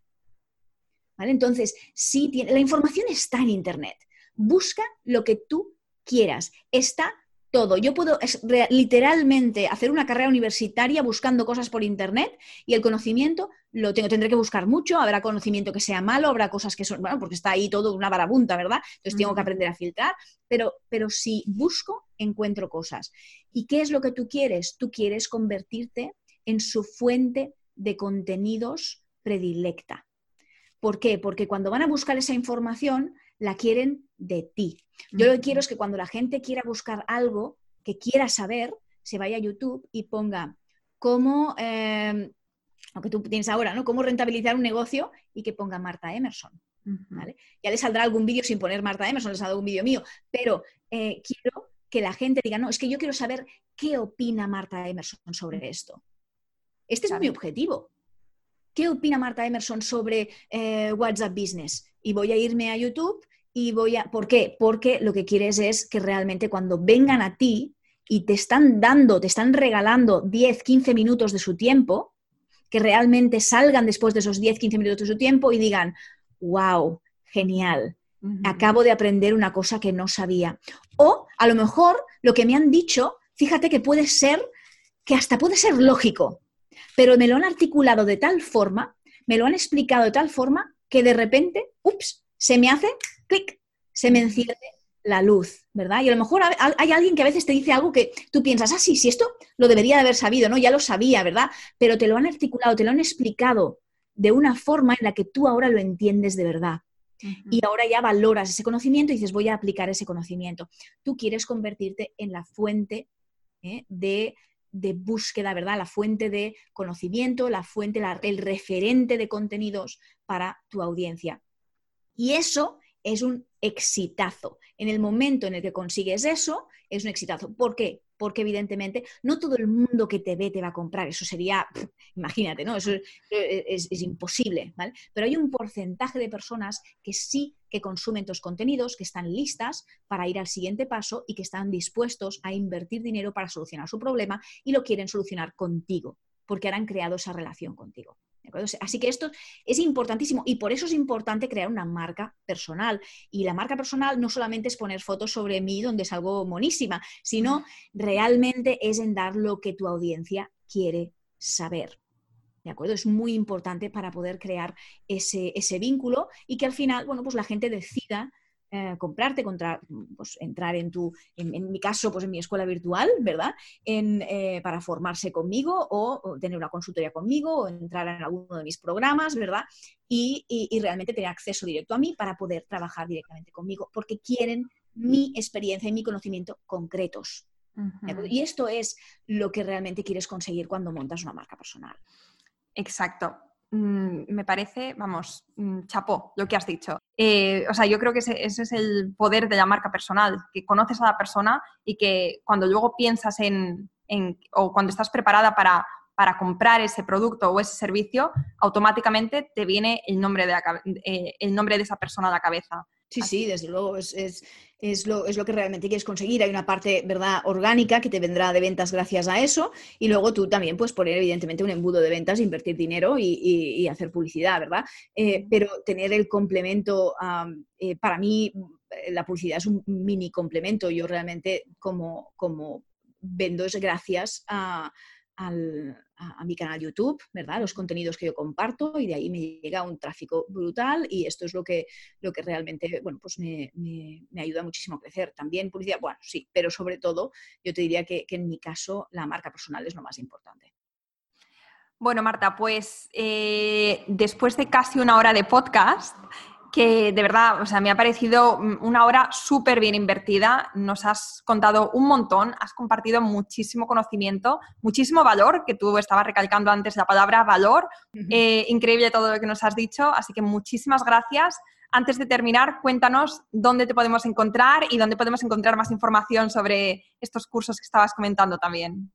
¿Vale? Entonces, sí, la información está en Internet. Busca lo que tú quieras. Está todo. Yo puedo literalmente hacer una carrera universitaria buscando cosas por internet y el conocimiento lo tengo. Tendré que buscar mucho, habrá conocimiento que sea malo, habrá cosas que son, bueno, porque está ahí todo una barabunta, ¿verdad? Entonces tengo que aprender a filtrar, pero, pero si busco, encuentro cosas. ¿Y qué es lo que tú quieres? Tú quieres convertirte en su fuente de contenidos predilecta. ¿Por qué? Porque cuando van a buscar esa información, la quieren de ti. Yo lo que quiero es que cuando la gente quiera buscar algo que quiera saber, se vaya a YouTube y ponga cómo, eh, lo que tú tienes ahora, ¿no? Cómo rentabilizar un negocio y que ponga Marta Emerson. Ya le saldrá algún vídeo sin poner Marta Emerson, le saldrá algún vídeo mío, pero eh, quiero que la gente diga, no, es que yo quiero saber qué opina Marta Emerson sobre esto. Este es mi objetivo. ¿Qué opina Marta Emerson sobre eh, WhatsApp Business? Y voy a irme a YouTube y voy a... ¿Por qué? Porque lo que quieres es que realmente cuando vengan a ti y te están dando, te están regalando 10, 15 minutos de su tiempo, que realmente salgan después de esos 10, 15 minutos de su tiempo y digan, wow, genial, acabo de aprender una cosa que no sabía. O a lo mejor lo que me han dicho, fíjate que puede ser, que hasta puede ser lógico, pero me lo han articulado de tal forma, me lo han explicado de tal forma que de repente, ups, se me hace clic, se me enciende la luz, ¿verdad? Y a lo mejor hay alguien que a veces te dice algo que tú piensas, ah, sí, sí, esto lo debería de haber sabido, ¿no? Ya lo sabía, ¿verdad? Pero te lo han articulado, te lo han explicado de una forma en la que tú ahora lo entiendes de verdad. Y ahora ya valoras ese conocimiento y dices, voy a aplicar ese conocimiento. Tú quieres convertirte en la fuente ¿eh? de, de, búsqueda, ¿verdad? La fuente de conocimiento, la fuente, el referente de contenidos para tu audiencia. Y eso es un exitazo. En el momento en el que consigues eso, es un exitazo. ¿Por qué? Porque evidentemente no todo el mundo que te ve te va a comprar. Eso sería, imagínate, ¿no? Eso es, imposible, ¿vale? Pero hay un porcentaje de personas que sí que consumen tus contenidos, que están listas para ir al siguiente paso y que están dispuestos a invertir dinero para solucionar su problema y lo quieren solucionar contigo, porque han creado esa relación contigo. Así que esto es importantísimo y por eso es importante crear una marca personal. Y la marca personal no solamente es poner fotos sobre mí donde salgo monísima, sino realmente es en dar lo que tu audiencia quiere saber. ¿De acuerdo? Es muy importante para poder crear ese, ese vínculo y que al final, bueno, pues la gente decida eh, comprarte, contra, pues, entrar en tu, en, mi caso, pues en mi escuela virtual, ¿verdad? En, eh, para formarse conmigo o, tener una consultoría conmigo o entrar en alguno de mis programas, ¿verdad? Y, y, realmente tener acceso directo a mí para poder trabajar directamente conmigo, porque quieren mi experiencia y mi conocimiento concretos. Y esto es lo que realmente quieres conseguir cuando montas una marca personal. Exacto. Mm, me parece, vamos, mm, chapó lo que has dicho. Eh, o sea, yo creo que ese, es el poder de la marca personal, que conoces a la persona y que cuando luego piensas en, o cuando estás preparada para, para, comprar ese producto o ese servicio, automáticamente te viene el nombre de, eh, el nombre de esa persona a la cabeza. Sí, sí, desde luego, es, es, lo, es, lo, que realmente quieres conseguir. Hay una parte, ¿verdad?, orgánica que te vendrá de ventas gracias a eso y luego tú también puedes poner, evidentemente, un embudo de ventas, invertir dinero y, hacer publicidad, ¿verdad? Eh, pero tener el complemento, eh, para mí, la publicidad es un mini complemento. Yo realmente como, como vendo es gracias a a, mi canal YouTube, ¿verdad? Los contenidos que yo comparto y de ahí me llega un tráfico brutal y esto es lo que, lo que realmente, bueno, pues me, ayuda muchísimo a crecer. También publicidad, bueno, sí, pero sobre todo yo te diría que, en mi caso la marca personal es lo más importante. Bueno, Marta, pues eh, después de casi una hora de podcast, que de verdad, o sea, me ha parecido una hora súper bien invertida. Nos has contado un montón, has compartido muchísimo conocimiento, muchísimo valor, que tú estabas recalcando antes la palabra valor. Eh, increíble todo lo que nos has dicho, así que muchísimas gracias. Antes de terminar, cuéntanos dónde te podemos encontrar y dónde podemos encontrar más información sobre estos cursos que estabas comentando también.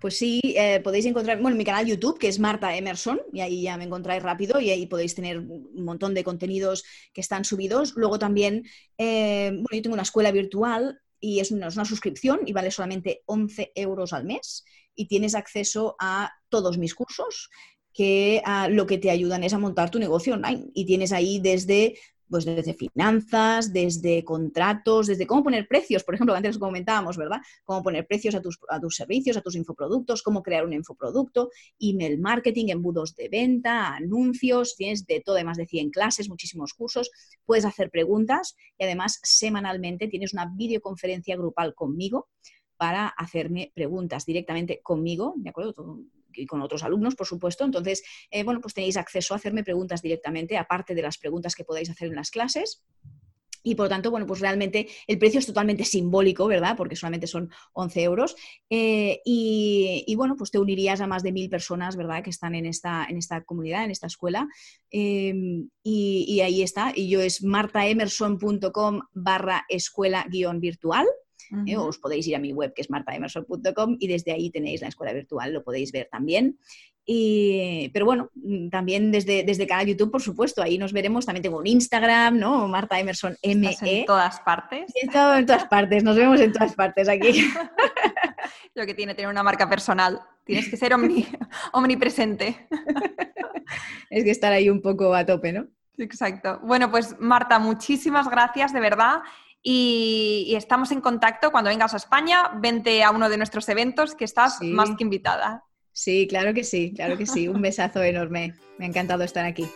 Pues sí, eh, podéis encontrar, bueno, mi canal YouTube, que es Marta Emerson, y ahí ya me encontráis rápido y ahí podéis tener un montón de contenidos que están subidos. Luego también, eh, bueno, yo tengo una escuela virtual y es una, suscripción y vale solamente 11 euros al mes y tienes acceso a todos mis cursos que lo que te ayudan es a montar tu negocio online y tienes ahí desde pues desde finanzas, desde contratos, desde cómo poner precios, por ejemplo, antes comentábamos, ¿verdad? Cómo poner precios a tus, a tus servicios, a tus infoproductos, cómo crear un infoproducto, email marketing, embudos de venta, anuncios, tienes de todo, más de 100 clases, muchísimos cursos, puedes hacer preguntas y además semanalmente tienes una videoconferencia grupal conmigo para hacerme preguntas directamente conmigo, ¿de acuerdo? Y con otros alumnos, por supuesto. Entonces, eh, bueno, pues tenéis acceso a hacerme preguntas directamente, aparte de las preguntas que podáis hacer en las clases. Y por lo tanto, bueno, pues realmente el precio es totalmente simbólico, ¿verdad? Porque solamente son 11 euros. Eh, y, bueno, pues te unirías a más de mil personas, ¿verdad? Que están en esta, en esta comunidad, en esta escuela. Em, y, ahí está. Y yo es martaemerson.com barra escuela guion virtual. ¿Eh? os podéis ir a mi web que es martaemerson.com y desde ahí tenéis la escuela virtual, lo podéis ver también. pero bueno, mm, también desde, desde canal YouTube, por supuesto, ahí nos veremos. También tengo un Instagram, ¿no? Marta Emerson ME. en todas partes. en todas partes, nos vemos en todas partes aquí. Lo que tiene tener una marca personal. Tienes que ser omnipresente. es que estar ahí un poco a tope, ¿no? Exacto. Bueno, pues Marta, muchísimas gracias de verdad. Y, estamos en contacto. Cuando vengas a España, vente a uno de nuestros eventos que estás más que invitada. Sí, claro que sí, claro que sí. Un besazo enorme. Me ha encantado estar aquí.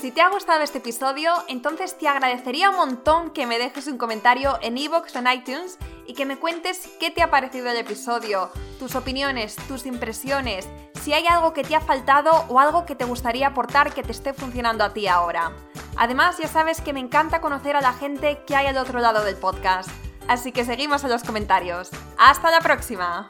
Si te ha gustado este episodio, entonces te agradecería un montón que me dejes un comentario en iVoox o en iTunes y que me cuentes qué te ha parecido el episodio, tus opiniones, tus impresiones, si hay algo que te ha faltado o algo que te gustaría aportar que te esté funcionando a ti ahora. Además, ya sabes que me encanta conocer a la gente que hay al otro lado del podcast. Así que seguimos en los comentarios. ¡Hasta la próxima!